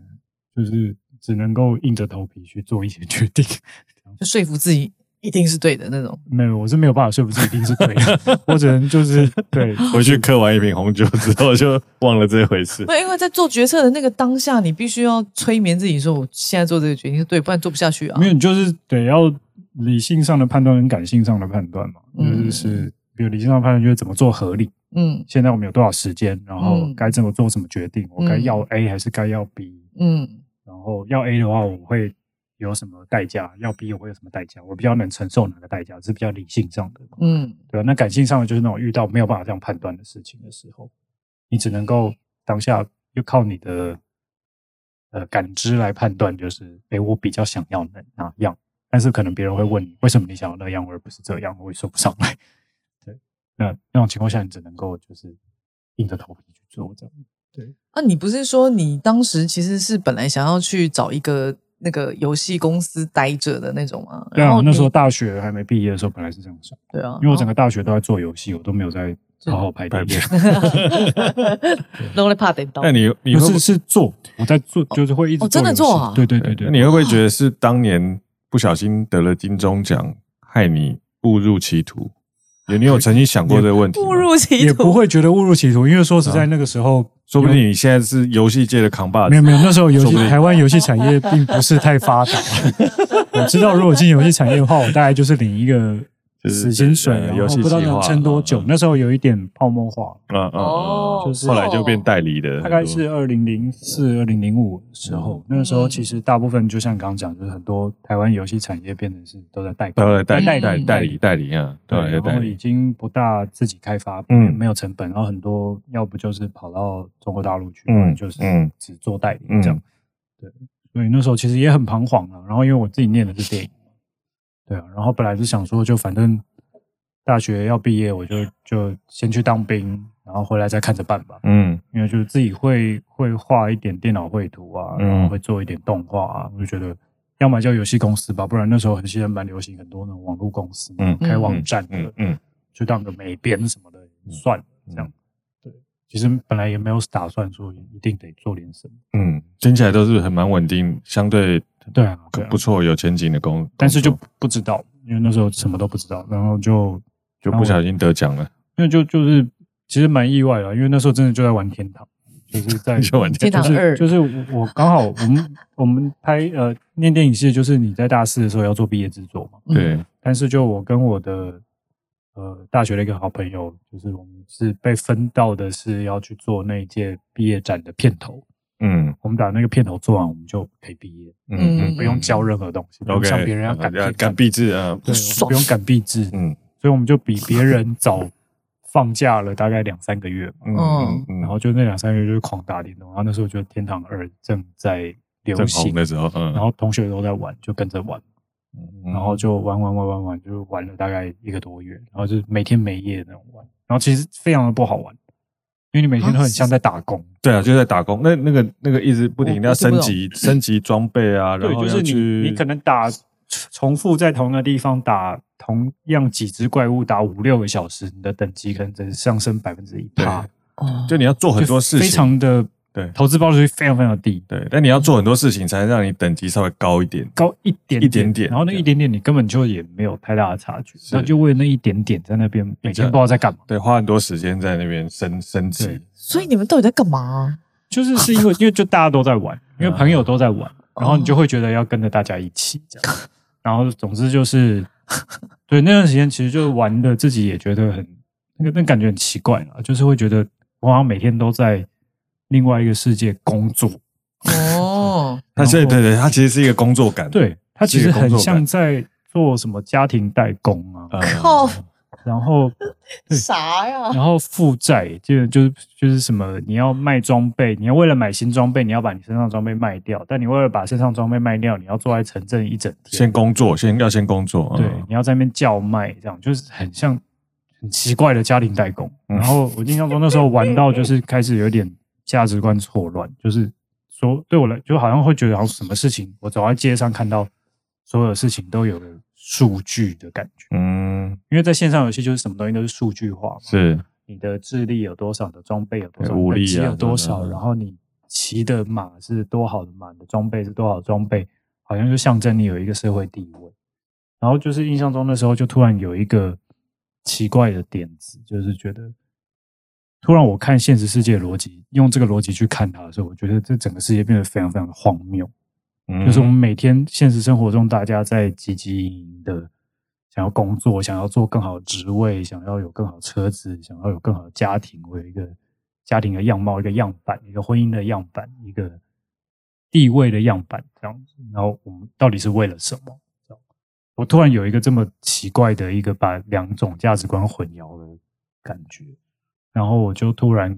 就是只能够硬着头皮去做一些决定，就说服自己。一定是对的那种，没有，我是没有办法说服自己一定是对的，我只能就是 对，回去嗑完一瓶红酒之后就忘了这回事。对，因为在做决策的那个当下，你必须要催眠自己说，我现在做这个决定是对，不然做不下去啊。没有，你就是得要理性上的判断跟感性上的判断嘛，嗯、就是是，比如理性上的判断就是怎么做合理，嗯，现在我们有多少时间，然后该怎么做什么决定，我该要 A 还是该要 B，嗯，然后要 A 的话，我会。有什么代价？要逼我有什么代价？我比较能承受哪个代价？是比较理性上的，嗯，对吧？那感性上的就是那种遇到没有办法这样判断的事情的时候，你只能够当下又靠你的呃感知来判断，就是诶，我比较想要哪哪样，但是可能别人会问你为什么你想要那样而不是这样，我也说不上来。对，那那种情况下，你只能够就是硬着头皮去做这样。对，啊，你不是说你当时其实是本来想要去找一个。那个游戏公司待着的那种吗？对啊，我那时候大学还没毕业的时候，本来是这样想。对啊，因为我整个大学都在做游戏，我都没有在好好拍片。都在怕等到。那你你不是是做？我在做，就是会一直真的做啊。对对对对。你会不会觉得是当年不小心得了金钟奖，害你误入歧途？有你有曾经想过这个问题？误入歧途也不会觉得误入歧途，因为说实在那个时候。说不定你现在是游戏界的扛把子。没有没有，那时候游戏台湾游戏产业并不是太发达。我知道，如果进游戏产业的话，我大概就是领一个。死薪水，然后不知道能撑多久。那时候有一点泡沫化，嗯嗯，就是后来就变代理的。大概是二零零四、二零零五的时候，那个时候其实大部分就像刚刚讲，就是很多台湾游戏产业变成是都在代代代代代理代理啊，对，然后已经不大自己开发，嗯，没有成本，然后很多要不就是跑到中国大陆去，嗯，就是只做代理这样，对，所以那时候其实也很彷徨啊。然后因为我自己念的是电影。对啊，然后本来是想说，就反正大学要毕业，我就就先去当兵，然后回来再看着办吧。嗯，因为就是自己会会画一点电脑绘图啊，然后会做一点动画啊，我就觉得要么叫游戏公司吧，不然那时候很现在蛮流行很多那种网络公司，嗯，开网站的，嗯，就当个美编什么的算了这样。对，其实本来也没有打算说一定得做点什么。嗯，听起来都是很蛮稳定，相对。对啊，不错，有前景的工，但是就不知道，因为那时候什么都不知道，然后就就不小心得奖了。因为就就是其实蛮意外的，因为那时候真的就在玩天堂，就是 在就玩天堂二，就是我刚好我们我们拍呃念电影系，就是你在大四的时候要做毕业制作嘛。对。但是就我跟我的呃大学的一个好朋友，就是我们是被分到的是要去做那一届毕业展的片头。嗯，我们把那个片头做完，我们就可以毕业。嗯，不用交任何东西，不用像别人要赶赶毕制啊，对，不用赶毕制。嗯，所以我们就比别人早放假了大概两三个月。嗯，然后就那两三个月就是狂打电动，然后那时候就《天堂二》正在流行。的时候，嗯，然后同学都在玩，就跟着玩，然后就玩玩玩玩玩，就玩了大概一个多月，然后就每天每夜那种玩，然后其实非常的不好玩。因为你每天都很像在打工，对啊，就在打工。那那个那个一直不停的要升级升级装备啊，然后就是你你可能打重复在同一个地方打同样几只怪物打五六个小时，你的等级可能只上升百分之一趴。哦，就你要做很多事情，非常的对，投资报酬率非常非常低。对，但你要做很多事情，才能让你等级稍微高一点，高一点一点点。然后那一点点，你根本就也没有太大的差距，那就为了那一点点在那边每天不知道在干嘛。对，花很多时间在那边升升级。所以你们到底在干嘛？就是是因为 因为就大家都在玩，因为朋友都在玩，然后你就会觉得要跟着大家一起这样。然后总之就是，对那段时间其实就玩的自己也觉得很那个那感觉很奇怪啊，就是会觉得。我好像每天都在另外一个世界工作。哦，他对对对，他其实是一个工作感，对他其实很像在做什么家庭代工啊，靠，然后啥呀？然后负债就就是就是什么，你要卖装备，你要为了买新装备，你要把你身上装备卖掉，但你为了把身上装备卖掉，你要坐在城镇一整天，先工作，先要先工作，对，你要在那边叫卖，这样就是很像。很奇怪的家庭代工，然后我印象中那时候玩到就是开始有点价值观错乱，就是说对我来就好像会觉得好像什么事情，我走在街上看到所有事情都有了数据的感觉，嗯，因为在线上游戏就是什么东西都是数据化嘛，是你的智力有多少，的装备有多少，武力有多少，然后你骑的马是多好的马，你的装备是多少的装备，好像就象征你有一个社会地位，然后就是印象中的时候就突然有一个。奇怪的点子，就是觉得突然我看现实世界逻辑，用这个逻辑去看它的时候，我觉得这整个世界变得非常非常的荒谬。嗯，就是我们每天现实生活中，大家在汲汲营营的想要工作，想要做更好的职位，想要有更好的车子，想要有更好的家庭，我有一个家庭的样貌，一个样板，一个婚姻的样板，一个地位的样板，这样子。然后我们到底是为了什么？我突然有一个这么奇怪的一个把两种价值观混淆的感觉，然后我就突然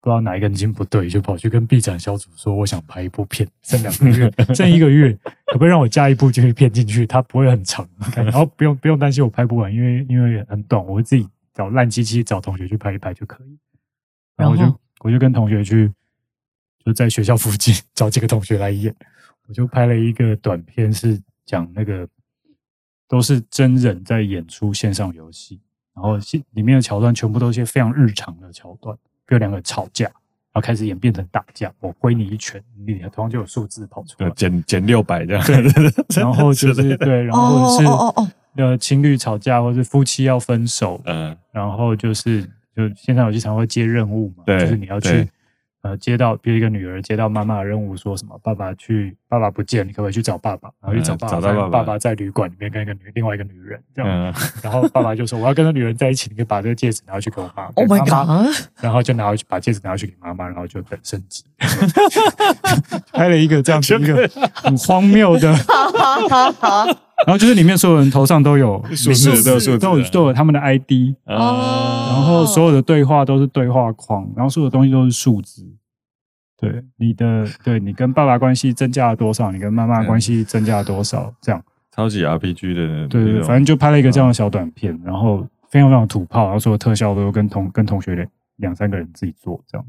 不知道哪一根筋不对，就跑去跟 B 展小组说，我想拍一部片，剩两个月，剩一个月，可不可以让我加一部这个片进去？它不会很长，然后不用不用担心我拍不完，因为因为很短，我会自己找烂机器找同学去拍一拍就可以。然后我就我就跟同学去，就在学校附近 找几个同学来演，我就拍了一个短片，是讲那个。都是真人在演出线上游戏，然后里面的桥段全部都是些非常日常的桥段，比如两个人吵架，然后开始演变成打架，我挥你一拳，你头上就有数字跑出来，减减六百这样，对，然后就是对，然后或者是呃情侣吵架，或者是夫妻要分手，嗯，然后就是就线上游戏常会接任务嘛，就是你要去。呃，接到比如一个女儿接到妈妈的任务，说什么爸爸去，爸爸不见，你可不可以去找爸爸？然后去找爸爸，找到爸爸，爸爸在旅馆里面跟一个女另外一个女人这样，嗯、然后爸爸就说我要跟那女人在一起，你可以把这个戒指拿回去给我妈。Oh my god！然后就拿回去把戒指拿回去给妈妈，然后就等升级，拍了一个这样子一个 很荒谬的。然后就是里面所有人头上都有数字，都有都有都有他们的 ID，然后所有的对话都是对话框，然后所有的东西都是数字。对你的，对你跟爸爸关系增加了多少？你跟妈妈关系增加了多少？这样超级 RPG 的，对对，反正就拍了一个这样的小短片，然后非常非常土炮，然后所有特效都跟同跟同学两两三个人自己做这样。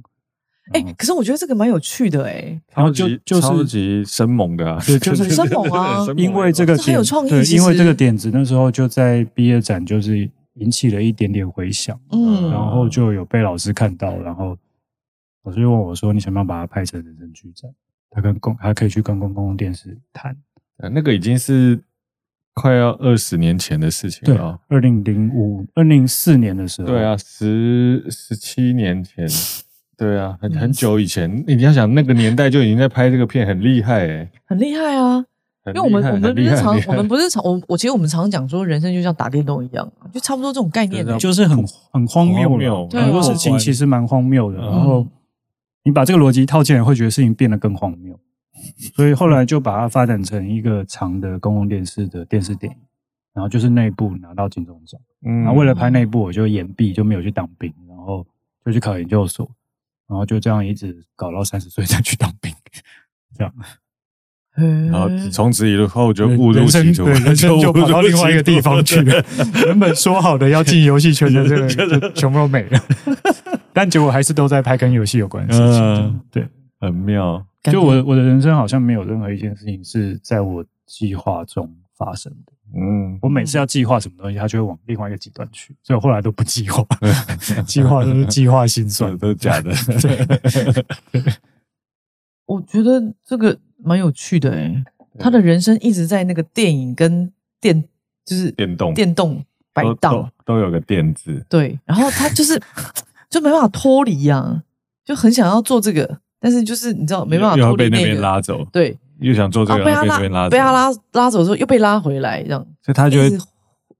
哎，可是我觉得这个蛮有趣的哎，然后就就是超级生猛的，啊，对，就是 生猛啊，因为这个很有创意，对，因为这个点子那时候就在毕业展就是引起了一点点回响，嗯，然后就有被老师看到，然后。老师就问我说：“你想不想把它拍成人生剧展？他跟公还可以去跟公共电视谈。那个已经是快要二十年前的事情了。二零零五、二零零四年的时候，对啊，十十七年前，对啊，很很久以前。你要想那个年代就已经在拍这个片，很厉害哎，很厉害啊！因为我们我们不是常我们不是常我我其实我们常讲说，人生就像打电动一样，就差不多这种概念，就是很很荒谬，很多事情其实蛮荒谬的，然后。你把这个逻辑套进来，会觉得事情变得更荒谬，所以后来就把它发展成一个长的公共电视的电视电影，然后就是那部拿到金钟奖，嗯，然后为了拍那部，我就延毕，就没有去当兵，然后就去考研究所，然后就这样一直搞到三十岁再去当兵，这样，然后从此以后就误入歧途，人生就跑到另外一个地方 去了，原本说好的要进游戏圈的这个 全部都没了。但结果还是都在拍跟游戏有关的事情，嗯、对，很妙。就我我的人生好像没有任何一件事情是在我计划中发生的。嗯，我每次要计划什么东西，他就会往另外一个极端去，所以我后来都不计划，计划都是计划心算，都是假的。我觉得这个蛮有趣的诶，他的人生一直在那个电影跟电，就是电动。电动摆荡。都，有个电字，对，然后他就是 就没办法脱离呀，就很想要做这个，但是就是你知道没办法脱离、那个、被那边拉走，对。又想做这个，被他拉，被他拉拉走之后，又被拉回来，这样，所以他就会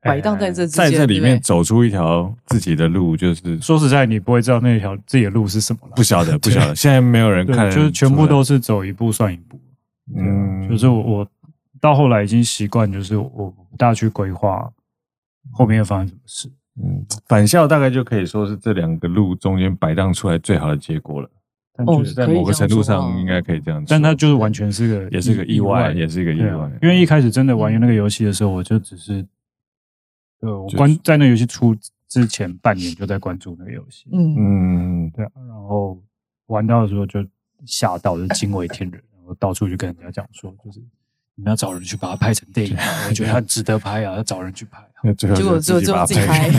摆荡在这，在这里面走出一条自己的路。就是说实在，你不会知道那条自己的路是什么了，不晓得，不晓得。现在没有人看，就是全部都是走一步算一步。嗯，就是我，我到后来已经习惯，就是我不大去规划后面要发生什么事。嗯，返校大概就可以说是这两个路中间摆荡出来最好的结果了。哦，在某个程度上应该可以这样说，但它就是完全是个，也是个意外，也是一个意外。因为一开始真的玩那个游戏的时候，我就只是，呃，我关在那游戏出之前半年就在关注那个游戏，嗯嗯，对啊，然后玩到的时候就吓到，就惊为天人，然后到处去跟人家讲说，就是。你们要找人去把它拍成电影，我觉得它值得拍啊！要找人去拍，结果最后就自己拍。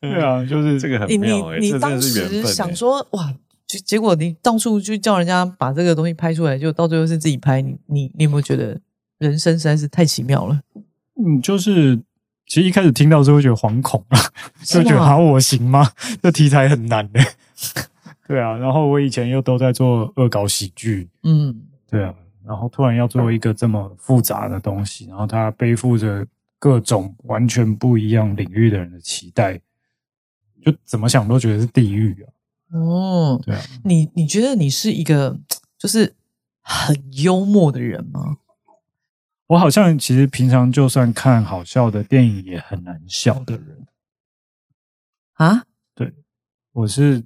对啊，就是这个很妙。你你当时想说哇，结结果你到处去叫人家把这个东西拍出来，就到最后是自己拍。你你你有没有觉得人生实在是太奇妙了？嗯，就是其实一开始听到之后觉得惶恐啊，就觉得好我行吗？这题材很难的。对啊，然后我以前又都在做恶搞喜剧，嗯，对啊。然后突然要做一个这么复杂的东西，然后他背负着各种完全不一样领域的人的期待，就怎么想都觉得是地狱啊！哦，对啊，你你觉得你是一个 就是很幽默的人吗？我好像其实平常就算看好笑的电影也很难笑的人啊？对，我是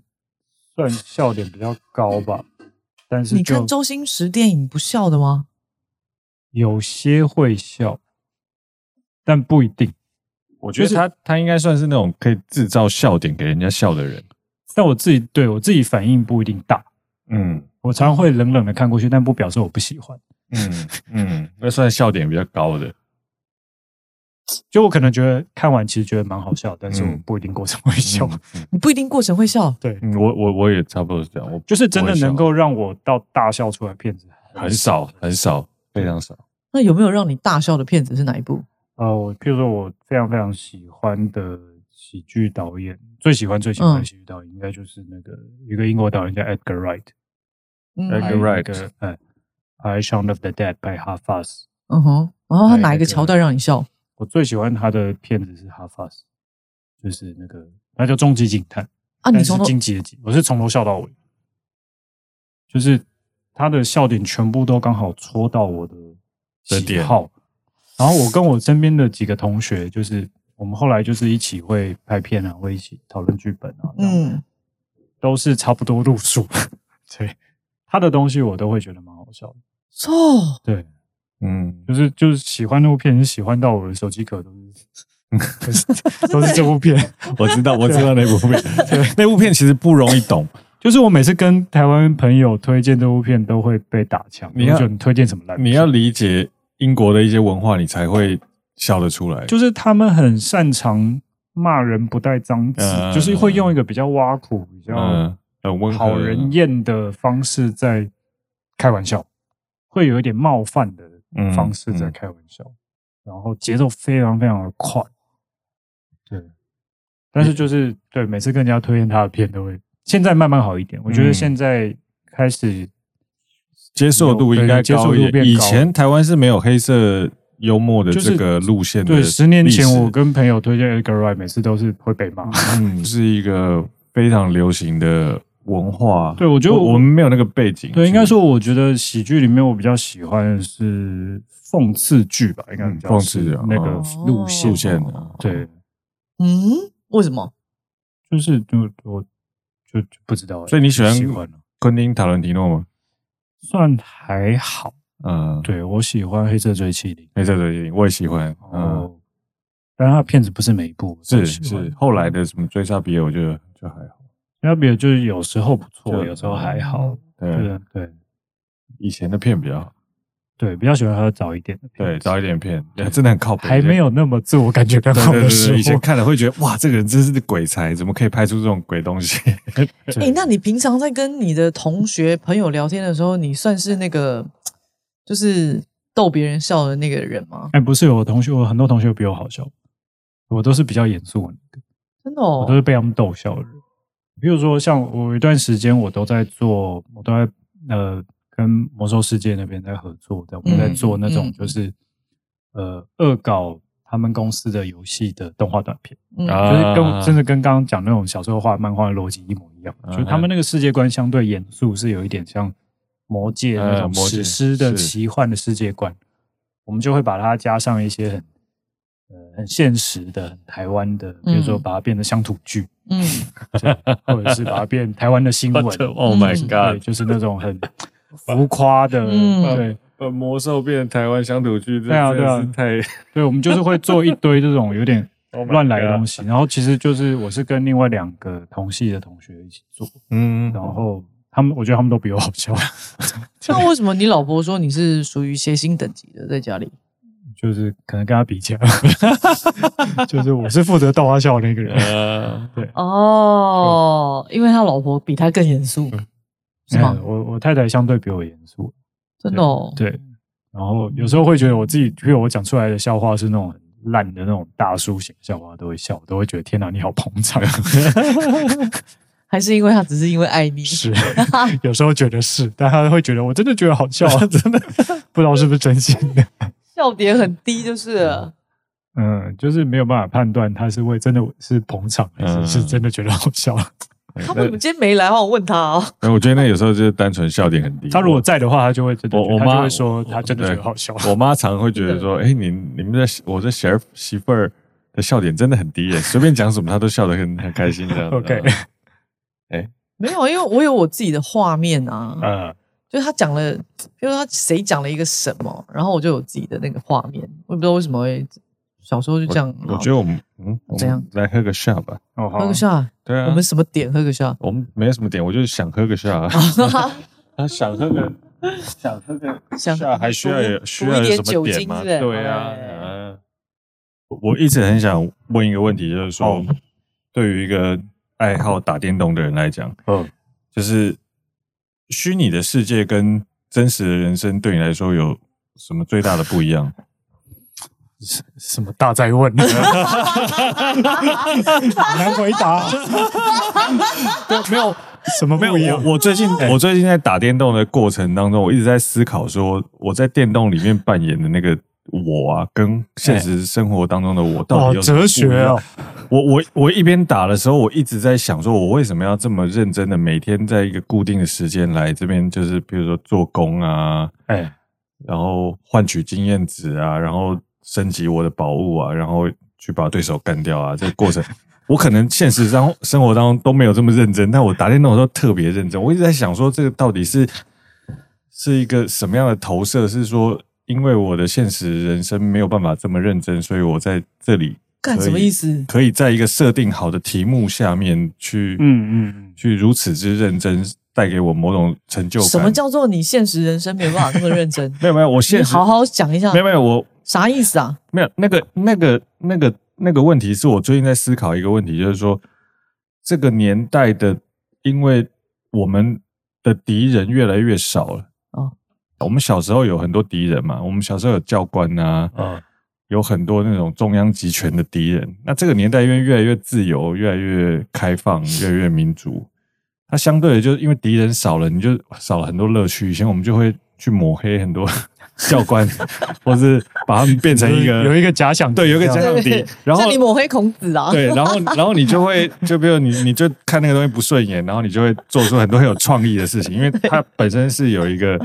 算笑点比较高吧。但是你看周星驰电影不笑的吗？有些会笑，但不一定。我觉得他、就是、他应该算是那种可以制造笑点给人家笑的人。但我自己对我自己反应不一定大。嗯，我常常会冷冷的看过去，但不表示我不喜欢。嗯嗯，那算笑点比较高的。就我可能觉得看完其实觉得蛮好笑，但是我不一定过程会笑。嗯嗯嗯、你不一定过程会笑，对，嗯、我我我也差不多是这样。我就是真的能够让我到大笑出来的片子很少很少，非常少。那有没有让你大笑的片子是哪一部？呃，我譬如说我非常非常喜欢的喜剧导演，最喜欢最喜欢的喜剧导演应该就是那个、嗯、一个英国导演叫 Edgar Wright。Edgar Wright，嗯，I Shaun of the Dead by Half Us。嗯哼，然后他哪一个桥段让你笑？我最喜欢他的片子是《Hot Fuzz》，就是那个，那叫《终极警探》啊。你从头荆棘的棘，我是从头笑到尾，就是他的笑点全部都刚好戳到我的喜好。然后我跟我身边的几个同学，就是我们后来就是一起会拍片啊，会一起讨论剧本啊，嗯，都是差不多路数。对，他的东西我都会觉得蛮好笑的。错，对。嗯，就是就是喜欢那部片，喜欢到我的手机壳都是，都是这部片。我知道，我知道那部片。对，那部片其实不容易懂。就是我每次跟台湾朋友推荐这部片，都会被打枪。你要你推荐什么烂片？你要理解英国的一些文化，你才会笑得出来。就是他们很擅长骂人不带脏字，嗯、就是会用一个比较挖苦、比较讨人厌的方式在开玩笑，会有一点冒犯的。方式在开玩笑，嗯嗯、然后节奏非常非常的快，对。但是就是对，每次跟人家推荐他的片都会，现在慢慢好一点。我觉得现在开始接受度应该高一点。以前台湾是没有黑色幽默的这个路线的。对，十年前我跟朋友推荐 Edgar Wright，每次都是会被骂。嗯，是一个非常流行的。文化，对，我觉得我，我们没有那个背景。对，应该说，我觉得喜剧里面我比较喜欢的是讽刺剧吧，应该比较讽刺那个路线路线的。对，嗯，为什么？就是就我就就不知道。所以你喜欢昆汀·塔伦提诺吗？算还好。嗯，对，我喜欢《黑色追妻令》，《黑色追妻令》我也喜欢。嗯，但是他的片子不是每一部，是是后来的什么《追杀比尔》，我觉得就还好。要比就是有时候不错，有时候还好。对对，以前的片比较好。对，比较喜欢喝早一点的片，对，早一点片，真的很靠谱，还没有那么自我感觉良好的时候。以前看了会觉得哇，这个人真是鬼才，怎么可以拍出这种鬼东西？哎、欸，那你平常在跟你的同学朋友聊天的时候，你算是那个就是逗别人笑的那个人吗？哎、欸，不是，我同学，我很多同学比我好笑，我都是比较严肃的，真的，哦，我都是被他们逗笑的人。比如说，像我有一段时间，我都在做，我都在呃。跟魔兽世界那边在合作的，我们在做那种就是、呃恶搞他们公司的游戏的动画短片，嗯、就是跟真的跟刚刚讲那种小时候画漫画的逻辑一模一样，啊、就是他们那个世界观相对严肃，是有一点像魔界那种史诗的奇幻的世界观，我们就会把它加上一些很呃很现实的、很台湾的，比如说把它变成乡土剧，嗯，或者是把它变台湾的新闻，Oh my God，就是那种很。浮夸的，嗯、对，把魔兽变成台湾乡土剧，对啊，对啊，太，对，我们就是会做一堆这种有点 乱来的东西，然后其实就是我是跟另外两个同系的同学一起做，嗯，然后他们，我觉得他们都比我好笑。那为什么你老婆说你是属于谐星等级的，在家里？就是可能跟他比起来，就是我是负责逗他笑的那个人，呃、对，哦，因为他老婆比他更严肃。是吗？我我太太相对比我严肃，真的哦。对，然后有时候会觉得我自己，比如我讲出来的笑话是那种很烂的那种大叔型笑话，都会笑，都会觉得天哪，你好捧场。还是因为他只是因为爱你？是，有时候觉得是，但他会觉得我真的觉得好笑，真的不知道是不是真心的。笑点很低，就是了。嗯，就是没有办法判断他是会真的是捧场，还是是真的觉得好笑。他为什么今天没来？我问他哦。我觉得那有时候就是单纯笑点很低。他如果在的话，他就会真的。我我妈会说他真的觉得好笑。我妈常会觉得说：“哎，你你们在我的媳儿媳妇儿的笑点真的很低耶，随便讲什么他都笑得很很开心这样。” OK。哎，没有，因为我有我自己的画面啊。嗯。就是他讲了，比如说他谁讲了一个什么，然后我就有自己的那个画面。我也不知道为什么会。小时候就这样，我觉得我们嗯，这样来喝个 shot 吧。哦，喝个 shot。对啊，我们什么点喝个 shot？我们没什么点，我就是想喝个 shot。他 想喝个，想喝个 shot，还需要有需要有什么点吗？对啊，嗯。我一直很想问一个问题，就是说，对于一个爱好打电动的人来讲，嗯，就是虚拟的世界跟真实的人生对你来说有什么最大的不一样？什什么大在问？难回答。对，没有什么不一样我最近我最近在打电动的过程当中，我一直在思考说，我在电动里面扮演的那个我啊，跟现实生活当中的我到底有？哲学啊。我我我一边打的时候，我一直在想，说我为什么要这么认真的每天在一个固定的时间来这边，就是比如说做工啊，哎，然后换取经验值啊，然后。升级我的宝物啊，然后去把对手干掉啊！这个过程，我可能现实当生活当中都没有这么认真，但我打电动的时候特别认真。我一直在想说，这个到底是是一个什么样的投射？是说，因为我的现实人生没有办法这么认真，所以我在这里干什么意思？可以在一个设定好的题目下面去，嗯嗯，去如此之认真。带给我某种成就感。什么叫做你现实人生没有办法那么认真？没有没有，我现实好好讲一下。没有没有，我啥意思啊？没有那个那个那个那个问题，是我最近在思考一个问题，就是说这个年代的，因为我们的敌人越来越少了。哦，我们小时候有很多敌人嘛，我们小时候有教官啊，嗯，有很多那种中央集权的敌人。那这个年代因为越来越自由，越来越开放，越来越民主。它相对的，就是因为敌人少了，你就少了很多乐趣。以前我们就会去抹黑很多 教官，或是把他们变成一个有一个假想，对，有一个假想敌。然后像你抹黑孔子啊，对，然后然后你就会就比如你你就看那个东西不顺眼，然后你就会做出很多很有创意的事情，因为它本身是有一个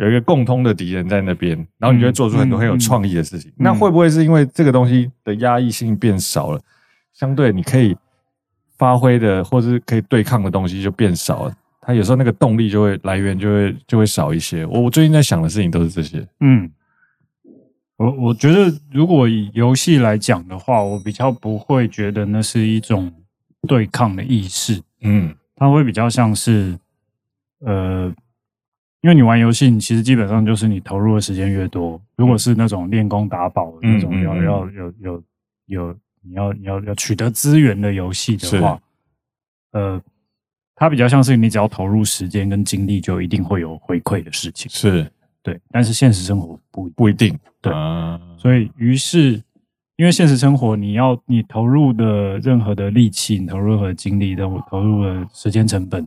有一个共通的敌人在那边，然后你就会做出很多很有创意的事情。那会不会是因为这个东西的压抑性变少了，相对你可以。发挥的或是可以对抗的东西就变少了，他有时候那个动力就会来源就会就会少一些。我我最近在想的事情都是这些。嗯，我我觉得如果以游戏来讲的话，我比较不会觉得那是一种对抗的意识。嗯，它会比较像是呃，因为你玩游戏，你其实基本上就是你投入的时间越多，如果是那种练功打宝那种要，要要有有有你要你要要取得资源的游戏的话，呃，它比较像是你只要投入时间跟精力，就一定会有回馈的事情。是对，但是现实生活不不一定。对，啊、所以于是，因为现实生活你要你投入的任何的力气，你投入任何的精力都投入的时间成本。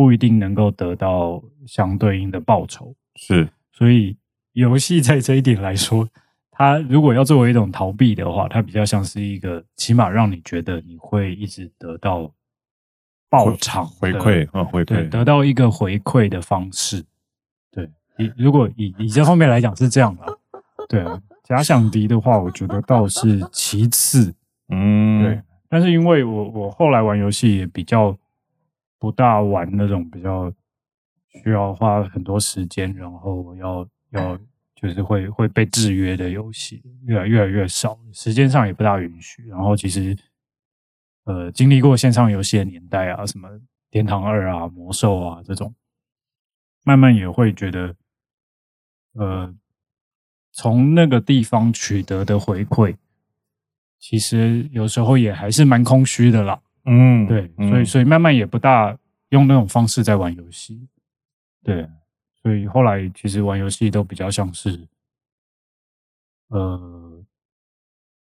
不一定能够得到相对应的报酬，是，所以游戏在这一点来说，它如果要作为一种逃避的话，它比较像是一个起码让你觉得你会一直得到报偿回馈啊，回馈。得到一个回馈的方式。对，以如果以以这方面来讲是这样的，对啊，假想敌的话，我觉得倒是其次，嗯，对，但是因为我我后来玩游戏也比较。不大玩那种比较需要花很多时间，然后要要就是会会被制约的游戏，越来越来越少，时间上也不大允许。然后其实，呃，经历过线上游戏的年代啊，什么《天堂二》啊、《魔兽》啊这种，慢慢也会觉得，呃，从那个地方取得的回馈，其实有时候也还是蛮空虚的啦。嗯，对，所以所以慢慢也不大用那种方式在玩游戏，对，所以后来其实玩游戏都比较像是，呃，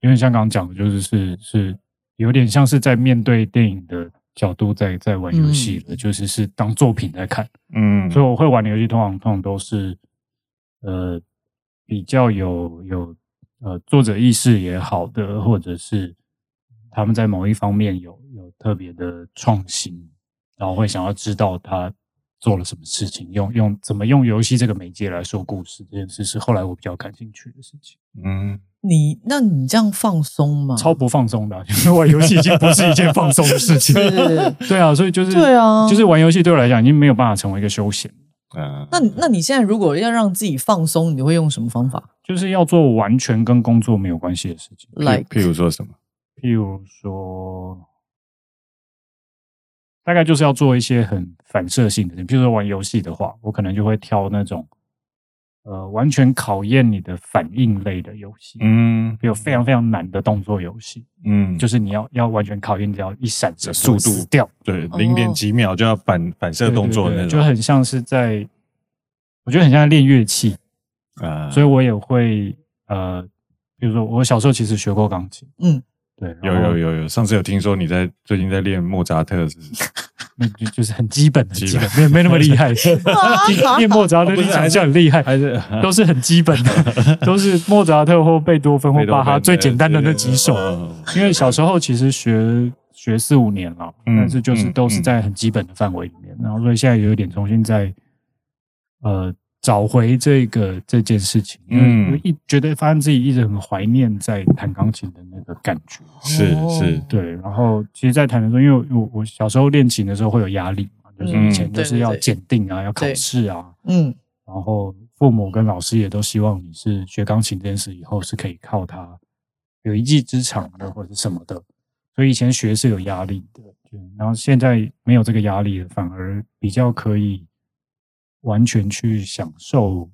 因为像刚刚讲的，就是是是有点像是在面对电影的角度在在玩游戏的，就是是当作品在看，嗯，所以我会玩的游戏通常通常都是，呃，比较有有呃作者意识也好的，或者是他们在某一方面有。特别的创新，然后会想要知道他做了什么事情，用用怎么用游戏这个媒介来说故事，这件事是后来我比较感兴趣的事情。嗯，你那你这样放松吗？超不放松的，因为玩游戏已经不是一件放松的事情。对啊，所以就是对啊，就是玩游戏对我来讲已经没有办法成为一个休闲。嗯，那那你现在如果要让自己放松，你会用什么方法？就是要做完全跟工作没有关系的事情，来，譬如说什么？譬如说。大概就是要做一些很反射性的你，比如说玩游戏的话，我可能就会挑那种，呃，完全考验你的反应类的游戏，嗯，比如非常非常难的动作游戏，嗯，就是你要要完全考验掉一闪的速度。掉，对，零点几秒就要反反射动作的那种，就很像是在，我觉得很像在练乐器啊，所以我也会呃，比如说我小时候其实学过钢琴，嗯。对，有有有有，上次有听说你在最近在练莫扎特，是不是？那就就是很基本的，基本，没没那么厉害。练莫扎特听起来就很厉害，还是都是很基本的，都是莫扎特或贝多芬或巴哈最简单的那几首。因为小时候其实学学四五年了，但是就是都是在很基本的范围里面，然后所以现在有一点重新在呃。找回这个这件事情，因为一觉得发现自己一直很怀念在弹钢琴的那个感觉，是是，对。然后其实，在弹的时候，因为我我小时候练琴的时候会有压力嘛，就是以前都是要检定啊，要考试啊，嗯。然后父母跟老师也都希望你是学钢琴这件事以后是可以靠它有一技之长的或者什么的，所以以前学是有压力的，然后现在没有这个压力了，反而比较可以。完全去享受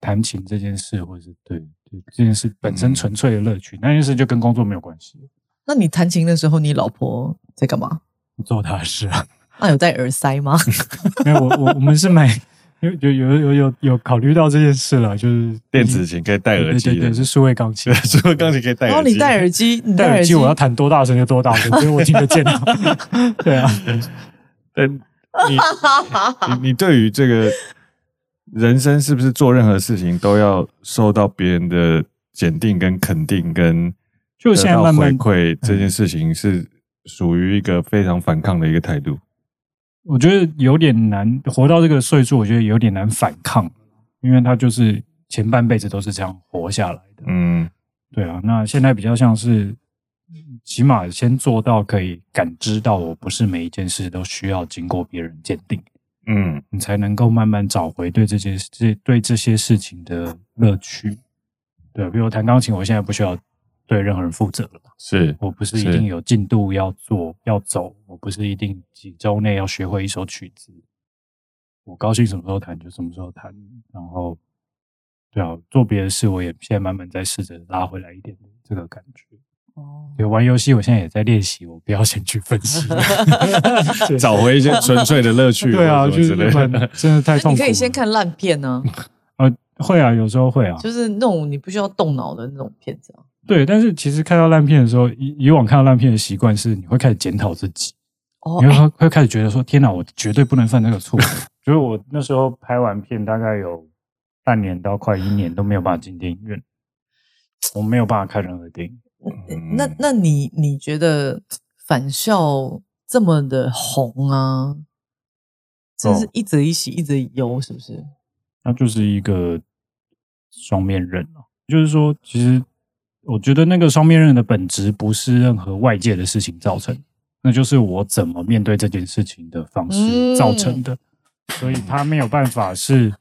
弹琴这件事，或者是对对这件事本身纯粹的乐趣，嗯、那件事就跟工作没有关系。那你弹琴的时候，你老婆在干嘛？做她的事啊。那有戴耳塞吗？没有，我我我们是买有有有有有有考虑到这件事了，就是电子琴可以戴耳机，对对对，是数位钢琴，数位钢琴可以戴耳机。然后你戴耳机，你戴耳机，我要弹多大声就多大声，所以我听得见。对啊，嗯。你你你对于这个人生是不是做任何事情都要受到别人的检定跟肯定，跟就现在慢慢回馈这件事情是属于一个非常反抗的一个态度？我觉得有点难，活到这个岁数，我觉得有点难反抗，因为他就是前半辈子都是这样活下来的。嗯，对啊，那现在比较像是。起码先做到可以感知到，我不是每一件事都需要经过别人鉴定，嗯，你才能够慢慢找回对这些这对这些事情的乐趣。对，比如弹钢琴，我现在不需要对任何人负责了，是我不是一定有进度要做要走，我不是一定几周内要学会一首曲子，我高兴什么时候弹就什么时候弹，然后对啊，做别的事我也现在慢慢在试着拉回来一点这个感觉。哦，对，玩游戏我现在也在练习，我不要先去分析，找回一些纯粹的乐趣。对啊，就是真的太痛苦。你可以先看烂片呢。呃，会啊，有时候会啊，就是那种你不需要动脑的那种片子啊。对，但是其实看到烂片的时候，以以往看到烂片的习惯是，你会开始检讨自己，哦，你会会开始觉得说：“天哪，我绝对不能犯这个错。”就是我那时候拍完片，大概有半年到快一年都没有办法进电影院，我没有办法看任何电影。嗯、那那你你觉得返校这么的红啊？这是一则一喜，一则以忧，是不是？那就是一个双面刃啊，就是说，其实。我觉得那个双面刃的本质不是任何外界的事情造成，那就是我怎么面对这件事情的方式造成的，所以他没有办法是，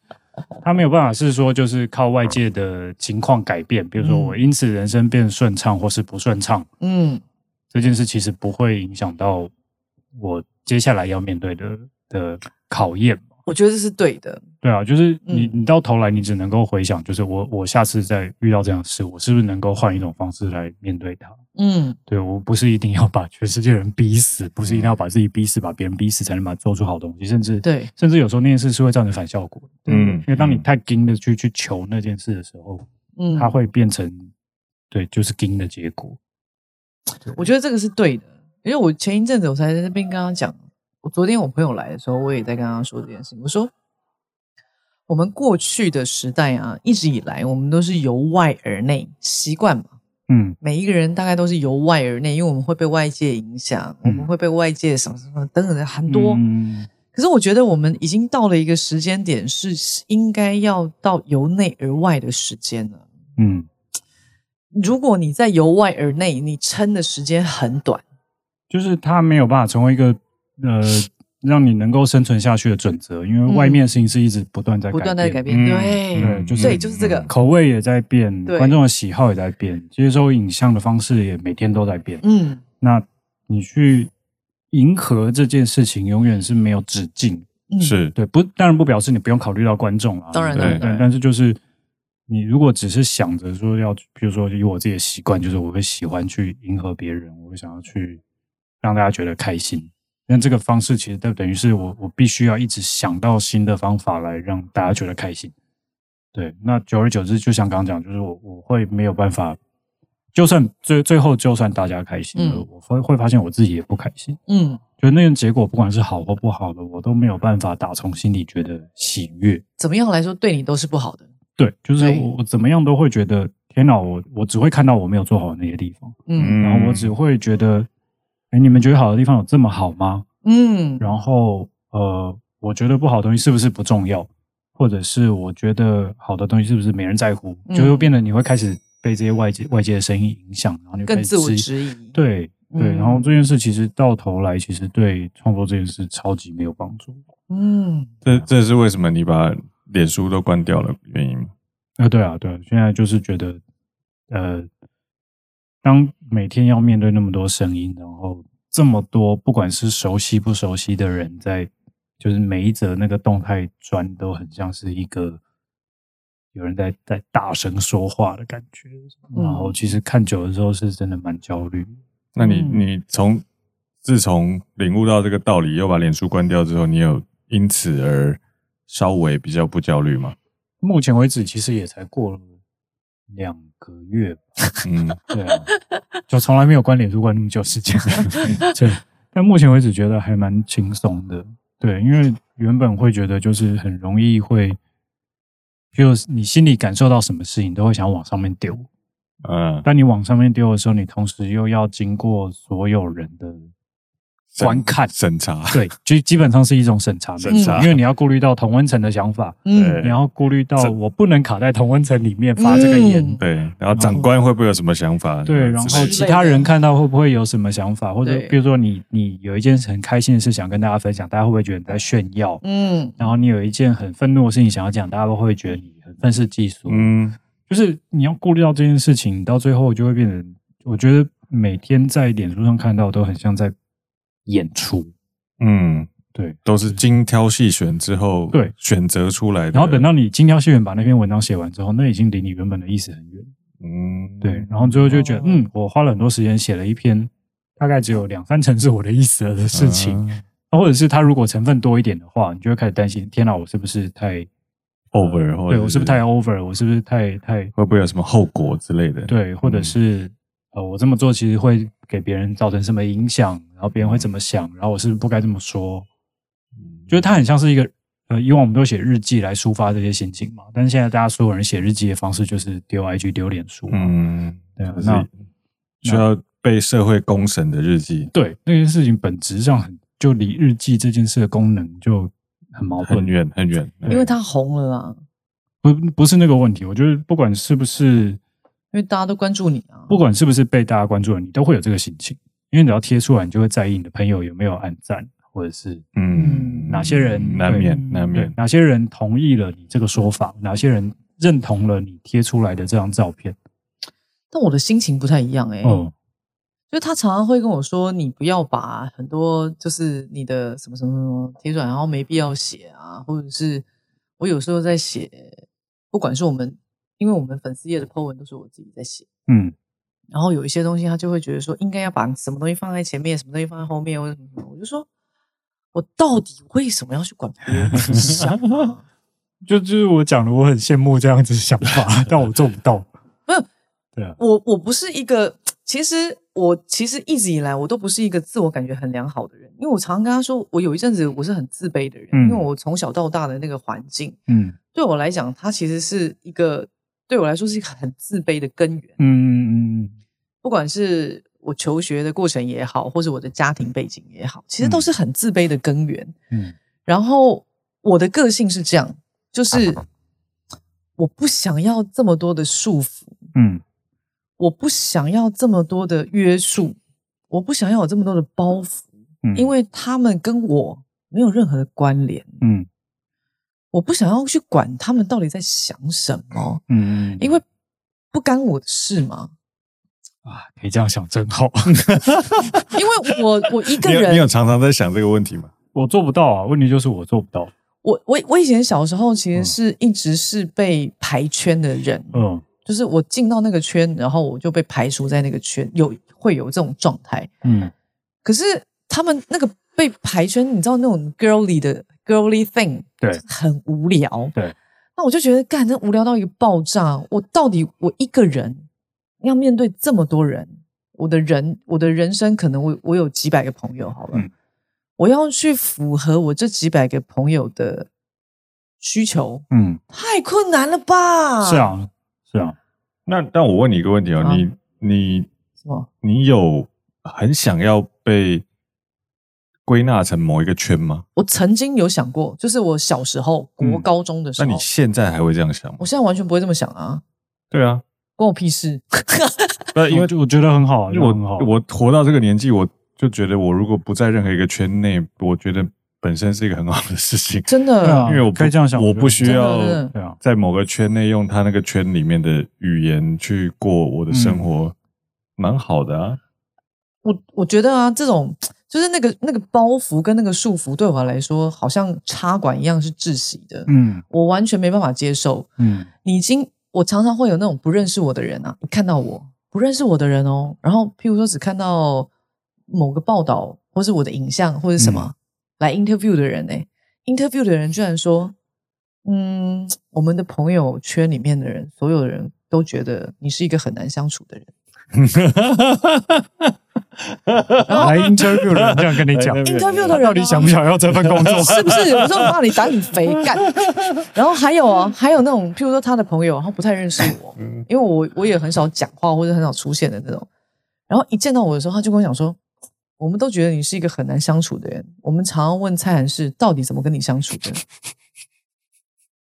他没有办法是说就是靠外界的情况改变，比如说我因此人生变顺畅或是不顺畅，嗯，这件事其实不会影响到我接下来要面对的的考验。我觉得这是对的。对啊，就是你，你到头来你只能够回想，就是我，我下次再遇到这样的事，我是不是能够换一种方式来面对它？嗯，对，我不是一定要把全世界人逼死，不是一定要把自己逼死，把别人逼死才能把它做出好东西，甚至对，甚至有时候那件事是会造成反效果。嗯，因为当你太盯的去去求那件事的时候，嗯，它会变成对，就是盯的结果。我觉得这个是对的，因为我前一阵子我才在那边跟他讲。我昨天我朋友来的时候，我也在跟他说这件事情。我说，我们过去的时代啊，一直以来我们都是由外而内习惯嘛。嗯，每一个人大概都是由外而内，因为我们会被外界影响，嗯、我们会被外界什么什么等等的很多。嗯、可是我觉得我们已经到了一个时间点，是应该要到由内而外的时间了。嗯，如果你在由外而内，你撑的时间很短，就是他没有办法成为一个。呃，让你能够生存下去的准则，因为外面的事情是一直不断在改变，不断在改变，对，对，就是对，就是这个口味也在变，观众的喜好也在变，接收影像的方式也每天都在变。嗯，那你去迎合这件事情，永远是没有止境。是对，不，当然不表示你不用考虑到观众啊，当然对，但是就是你如果只是想着说要，比如说以我自己的习惯，就是我会喜欢去迎合别人，我会想要去让大家觉得开心。那这个方式其实就等于是我，我必须要一直想到新的方法来让大家觉得开心。对，那久而久之，就像刚刚讲，就是我我会没有办法，就算最最后就算大家开心了，嗯、我会会发现我自己也不开心。嗯，就那个结果不管是好或不好的，我都没有办法打从心里觉得喜悦。怎么样来说，对你都是不好的。对，就是我怎么样都会觉得，天哪，我我只会看到我没有做好的那些地方。嗯，然后我只会觉得。哎，你们觉得好的地方有这么好吗？嗯，然后呃，我觉得不好的东西是不是不重要？或者是我觉得好的东西是不是没人在乎？嗯、就又变得你会开始被这些外界外界的声音影响，然后你更自我质疑。对对，然后这件事其实到头来，其实对创作这件事超级没有帮助。嗯，这这是为什么你把脸书都关掉了原因吗？啊，对啊，对啊，现在就是觉得呃。当每天要面对那么多声音，然后这么多不管是熟悉不熟悉的人在，就是每一则那个动态砖都很像是一个有人在在大声说话的感觉，然后其实看久的时候是真的蛮焦虑。那你你从自从领悟到这个道理，又把脸书关掉之后，你有因此而稍微比较不焦虑吗？目前为止，其实也才过了两个月，嗯，对啊，就从来没有关脸书关那么久时间，对。但目前为止觉得还蛮轻松的，对，因为原本会觉得就是很容易会，就是你心里感受到什么事情都会想往上面丢，嗯，但你往上面丢的时候，你同时又要经过所有人的。观看审查，对，就基本上是一种审查，审查，因为你要顾虑到同温层的想法，嗯，你要顾虑到我不能卡在同温层里面发这个言，对，然后长官会不会有什么想法？对，然后其他人看到会不会有什么想法？或者比如说你你有一件很开心的事想跟大家分享，大家会不会觉得你在炫耀？嗯，然后你有一件很愤怒的事情想要讲，大家都会觉得你很愤世嫉俗。嗯，就是你要顾虑到这件事情，到最后就会变成，我觉得每天在脸书上看到都很像在。演出，嗯，对，都是精挑细选之后对选择出来的。然后等到你精挑细选把那篇文章写完之后，那已经离你原本的意思很远。嗯，对。然后最后就觉得，嗯，我花了很多时间写了一篇，大概只有两三成是我的意思的事情。嗯或者是他如果成分多一点的话，你就会开始担心：天哪，我是不是太 over？或者对我是不是太 over？我是不是太太会不会有什么后果之类的？对，或者是、嗯、呃，我这么做其实会给别人造成什么影响？然后别人会怎么想？然后我是不是不该这么说？嗯，觉得他很像是一个呃，以往我们都写日记来抒发这些心情嘛，但是现在大家所有人写日记的方式就是丢 IG、丢脸书，嗯，对啊，那需要被社会公审的日记，对那件事情本质上很。就离日记这件事的功能就很矛盾，很远很远，因为它红了啊。不不是那个问题，我觉得不管是不是，因为大家都关注你啊，不管是不是被大家关注了，你都会有这个心情，因为你要贴出来，你就会在意你的朋友有没有按赞，或者是嗯哪些人难免难免哪些人同意了你这个说法，哪些人认同了你贴出来的这张照片。但我的心情不太一样哎、欸。嗯就他常常会跟我说：“你不要把很多就是你的什么什么什么贴出来，然后没必要写啊，或者是我有时候在写，不管是我们，因为我们粉丝页的 po 文都是我自己在写，嗯，然后有一些东西他就会觉得说应该要把什么东西放在前面，什么东西放在后面，或者什么什么，我就说，我到底为什么要去管别人想？就就是我讲的，我很羡慕这样子的想法，但我做不到。没有，对啊，我我不是一个，其实。”我其实一直以来我都不是一个自我感觉很良好的人，因为我常常跟他说，我有一阵子我是很自卑的人，嗯、因为我从小到大的那个环境，嗯，对我来讲，他其实是一个对我来说是一个很自卑的根源，嗯嗯嗯，不管是我求学的过程也好，或者我的家庭背景也好，其实都是很自卑的根源，嗯，然后我的个性是这样，就是我不想要这么多的束缚，嗯。我不想要这么多的约束，我不想要有这么多的包袱，嗯，因为他们跟我没有任何的关联，嗯，我不想要去管他们到底在想什么，嗯，因为不干我的事嘛。啊，可以这样想真好，因为我我一个人 你，你有常常在想这个问题吗？我做不到啊，问题就是我做不到。我我我以前小时候其实是一直是被排圈的人，嗯。就是我进到那个圈，然后我就被排除在那个圈，有会有这种状态。嗯，可是他们那个被排圈，你知道那种 girly 的 girly thing，对，很无聊。对，那我就觉得，干，这无聊到一个爆炸。我到底我一个人要面对这么多人，我的人，我的人生可能我我有几百个朋友，好了，嗯，我要去符合我这几百个朋友的需求，嗯，太困难了吧？是啊。是啊，那但我问你一个问题哦，啊、你你什么？你有很想要被归纳成某一个圈吗？我曾经有想过，就是我小时候国高中的时候。嗯、那你现在还会这样想吗？我现在完全不会这么想啊。对啊，关我屁事。不，因为我觉得很好，因为我我活到这个年纪，我就觉得我如果不在任何一个圈内，我觉得。本身是一个很好的事情，真的，啊、因为我可以这样想，我不需要在某个圈内用他那个圈里面的语言去过我的生活，蛮、嗯、好的啊。我我觉得啊，这种就是那个那个包袱跟那个束缚，对我来说好像插管一样是窒息的。嗯，我完全没办法接受。嗯，你已经，我常常会有那种不认识我的人啊，你看到我不认识我的人哦，然后譬如说只看到某个报道，或是我的影像，或者什么。嗯来 interview 的人呢？interview 的人居然说：“嗯，我们的朋友圈里面的人，所有的人都觉得你是一个很难相处的人。” 然后来 interview 的人这样跟你讲，interview 的人到底想不想要这份工作？是不是有时候怕你打很肥干？然后还有啊，还有那种譬如说他的朋友，他不太认识我，因为我我也很少讲话或者很少出现的那种。然后一见到我的时候，他就跟我讲说。我们都觉得你是一个很难相处的人。我们常常问蔡涵是到底怎么跟你相处的，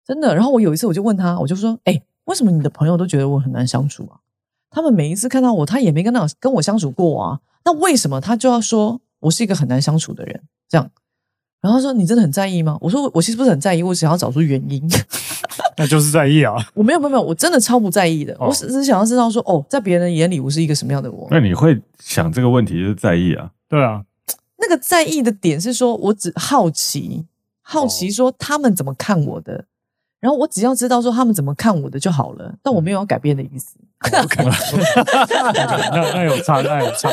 真的。然后我有一次我就问他，我就说：“哎，为什么你的朋友都觉得我很难相处啊？他们每一次看到我，他也没跟那跟我相处过啊。那为什么他就要说我是一个很难相处的人？这样？然后他说：你真的很在意吗？我说：我其实不是很在意，我只想要找出原因。那就是在意啊！我没有没有没有，我真的超不在意的。哦、我只是想要知道说，哦，在别人眼里，我是一个什么样的我？那你会想这个问题，就是在意啊？对啊，那个在意的点是说，我只好奇，好奇说他们怎么看我的。然后我只要知道说他们怎么看我的就好了，但我没有要改变的意思。OK，那那有差，那有差。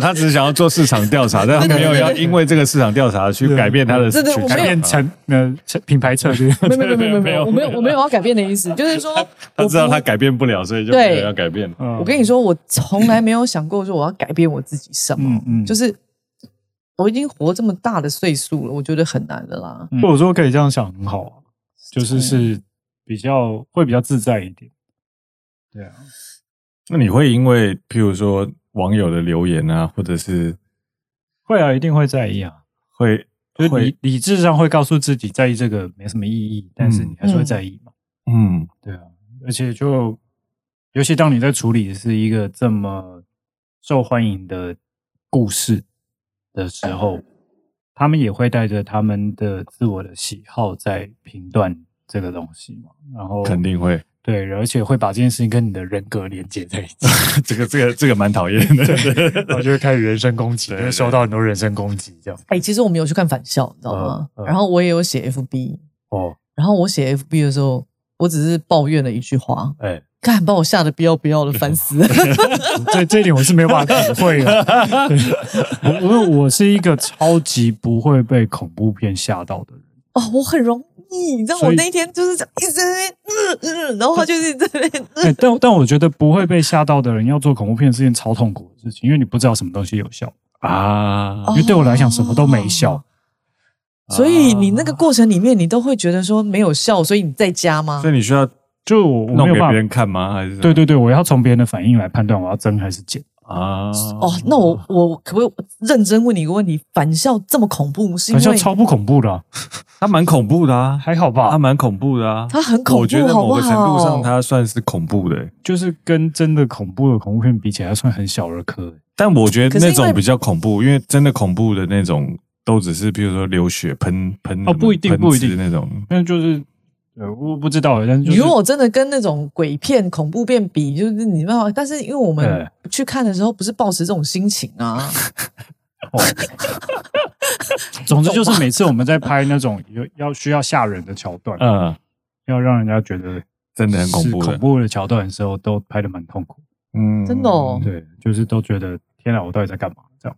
他只是想要做市场调查，但他没有要因为这个市场调查去改变他的，改变成呃品牌策略。没有没有没有没有，我没有我没有要改变的意思，就是说他知道他改变不了，所以就没有要改变。我跟你说，我从来没有想过说我要改变我自己什么，嗯，就是我已经活这么大的岁数了，我觉得很难的啦。或者说可以这样想，很好啊。就是是比较会比较自在一点，对啊。那你会因为譬如说网友的留言啊，或者是会啊，一定会在意啊，会就是理理智上会告诉自己在意这个没什么意义，但是你还是会在意嘛。嗯，对啊。而且就尤其当你在处理是一个这么受欢迎的故事的时候。他们也会带着他们的自我的喜好在评断这个东西嘛，然后肯定会对，而且会把这件事情跟你的人格连接在一起。这个这个这个蛮讨厌的，然后就会开始人身攻击，对对对，收到很多人身攻击这样。哎、欸，其实我们有去看返校，你知道吗？然后我也有写 FB 哦，然后我写 FB 的时候，我只是抱怨了一句话，哎、欸。看，把我吓得不要不要的，烦死了。这这一点我是没有办法体会的。我因为我是一个超级不会被恐怖片吓到的人。哦，我很容易，你知道，我那一天就是一直在那边，嗯嗯，然后他就是在那边。欸、但但我觉得不会被吓到的人要做恐怖片是件超痛苦的事情，因为你不知道什么东西有效啊。因为对我来讲，什么都没效。哦啊、所以你那个过程里面，你都会觉得说没有效，所以你在家吗？所以你需要。就我没有办法弄给别人看吗？还是对对对，我要从别人的反应来判断我要增还是减啊？哦，那我我可不可以认真问你一个问题？返校这么恐怖，是因为返校超不恐怖的、啊，他蛮恐怖的啊，还好吧？他蛮恐怖的啊，他很恐怖，我觉得某个程度上他算是恐怖的、欸，就是跟真的恐怖的恐怖片比起来，算很小儿科、欸。但我觉得那种比较恐怖，因为真的恐怖的那种都只是比如说流血喷喷哦，不一定不一定那种，那就是。对，我不知道，但是、就是、如果真的跟那种鬼片、恐怖片比，就是你知道，但是因为我们去看的时候，不是抱持这种心情啊。哦、总之就是每次我们在拍那种有要需要吓人的桥段，嗯，要让人家觉得真的很恐怖、恐怖的桥段的时候，都拍的蛮痛苦。嗯，真的哦。对，就是都觉得天哪，我到底在干嘛？这样，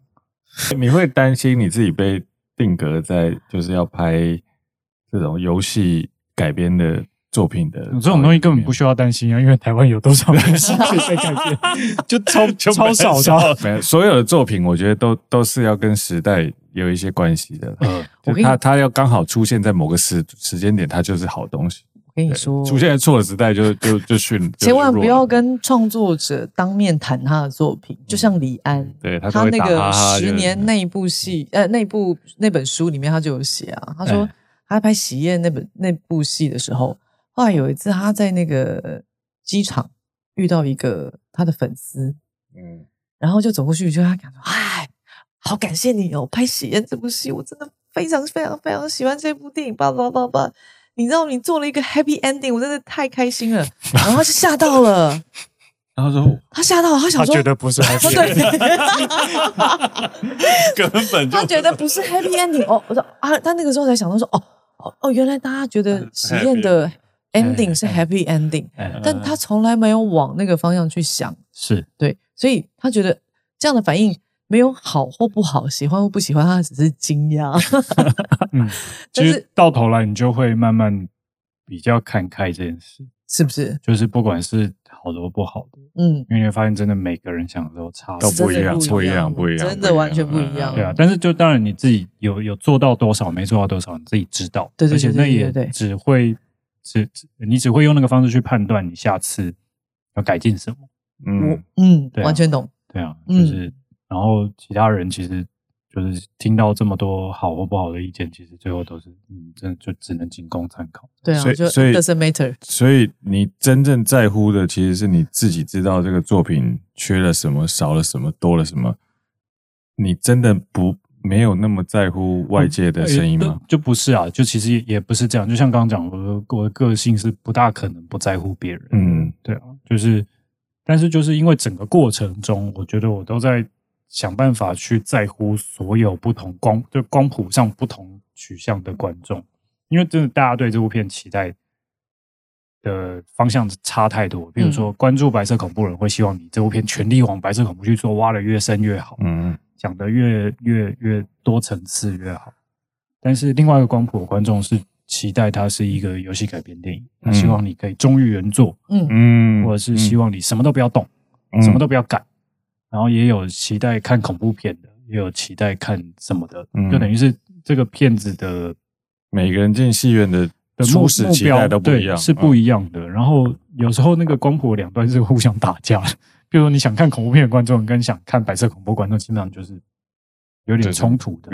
你会担心你自己被定格在就是要拍这种游戏改编的作品的这种东西根本不需要担心啊，因为台湾有多少东西 可以被改编，就超超少的。没有，所有的作品，我觉得都都是要跟时代有一些关系的。嗯，他他要刚好出现在某个时时间点，它就是好东西。我跟你说，出现在错的时代就就就逊。千万不要跟创作者当面谈他的作品，就像李安，对他他那个十年那一部戏，呃，那部那本书里面他就有写啊，他说。他拍《喜宴》那本那部戏的时候，后来有一次他在那个机场遇到一个他的粉丝，嗯，然后就走过去就跟他讲说：“哎，好感谢你哦，拍《喜宴》这部戏，我真的非常非常非常喜欢这部电影，叭叭叭叭，你知道你做了一个 happy ending，我真的太开心了。”然后他就吓到了。然后说他吓到了，他想说他觉得不是 happy ending，根本就他觉得不是 happy ending 哦。我说啊，他那个时候才想到说哦哦哦，原来大家觉得实验的 ending 是 happy ending，但他从来没有往那个方向去想，是对，所以他觉得这样的反应没有好或不好，喜欢或不喜欢，他只是惊讶。嗯，其实到头来你就会慢慢比较看开这件事，是不是？就是不管是。好的不好的，嗯，因为你会发现真的每个人想的都差都不一样，不一样，不一样，真的完全不一样。对啊，但是就当然你自己有有做到多少，没做到多少，你自己知道。对，而且那也只会只你只会用那个方式去判断你下次要改进什么。嗯嗯，完全懂。对啊，就是然后其他人其实。就是听到这么多好或不好的意见，其实最后都是，嗯，真的就只能仅供参考。对啊，所以所以 doesn't matter。所以你真正在乎的，其实是你自己知道这个作品缺了什么、少了什么、多了什么。你真的不没有那么在乎外界的声音吗？嗯，就不是啊，就其实也也不是这样。就像刚刚讲，我的我的个性是不大可能不在乎别人。嗯，对啊，就是，但是就是因为整个过程中，我觉得我都在。想办法去在乎所有不同光就光谱上不同取向的观众，因为真的大家对这部片期待的方向差太多。比如说，关注白色恐怖人会希望你这部片全力往白色恐怖去做，挖的越深越好，嗯，讲的越越越多层次越好。但是另外一个光谱的观众是期待它是一个游戏改编电影，他希望你可以忠于原作，嗯嗯，或者是希望你什么都不要动，嗯、什么都不要改，然后也有期待看恐怖片的，也有期待看什么的，嗯、就等于是这个片子的每个人进戏院的初始期待都不一样，对，是不一样的。嗯、然后有时候那个光谱两端是互相打架的，比如说你想看恐怖片的观众跟想看白色恐怖观众，基本上就是有点冲突的，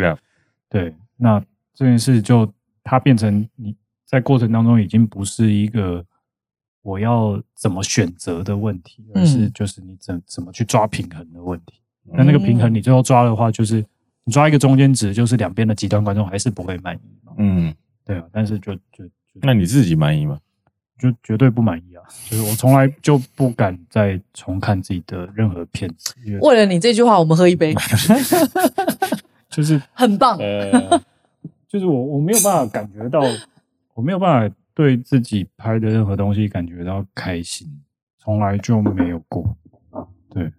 对，对，那。这件事就它变成你在过程当中已经不是一个我要怎么选择的问题，而是就是你怎怎么去抓平衡的问题。那那个平衡你最后抓的话，就是你抓一个中间值，就是两边的极端观众还是不会满意嘛。嗯，对啊。但是就就就那你自己满意吗？就绝对不满意啊！就是我从来就不敢再重看自己的任何片子。为了你这句话，我们喝一杯。就是很棒。就是我我没有办法感觉到，我没有办法对自己拍的任何东西感觉到开心，从来就没有过。对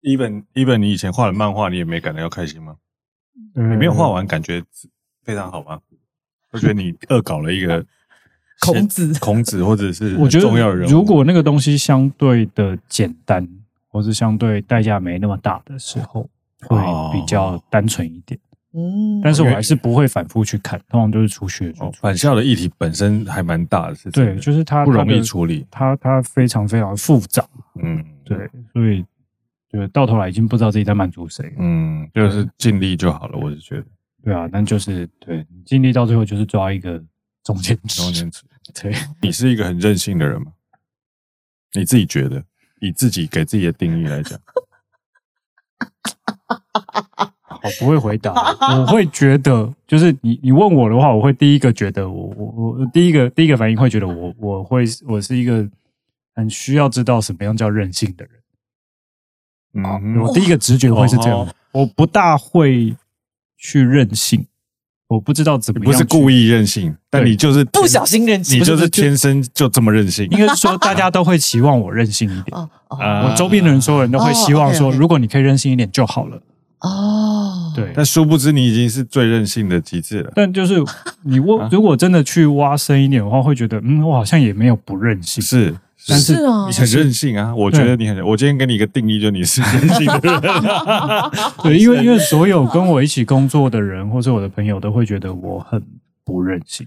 ，even even 你以前画的漫画，你也没感觉到开心吗？你没有画完，感觉非常好吗？我觉得你 恶搞了一个 孔子，孔子或者是 我觉得如果那个东西相对的简单，或是相对代价没那么大的时候，会比较单纯一点。嗯，但是我还是不会反复去看，通常就是出去。返校的议题本身还蛮大的，是对，就是它不容易处理，它它非常非常复杂。嗯，对，所以就到头来已经不知道自己在满足谁。嗯，就是尽力就好了，我是觉得。对啊，但就是对，尽力到最后就是抓一个中间值。中间值。对，你是一个很任性的人吗？你自己觉得，以自己给自己的定义来讲。我不会回答，我会觉得，就是你你问我的话，我会第一个觉得我我我第一个第一个反应会觉得我我会我是一个很需要知道什么样叫任性的人。嗯，我第一个直觉会是这样，我不大会去任性，我不知道怎么样，不是故意任性，但你就是不小心任性，你就是天生就这么任性。应该是说大家都会期望我任性一点，我周边的人所有人都会希望说，如果你可以任性一点就好了。哦，对，但殊不知你已经是最任性的极致了。但就是你挖，如果真的去挖深一点的话，会觉得，嗯，我好像也没有不任性。是，但是你很任性啊！我觉得你很，我今天给你一个定义，就你是任性的人。对，因为因为所有跟我一起工作的人，或者我的朋友，都会觉得我很不任性。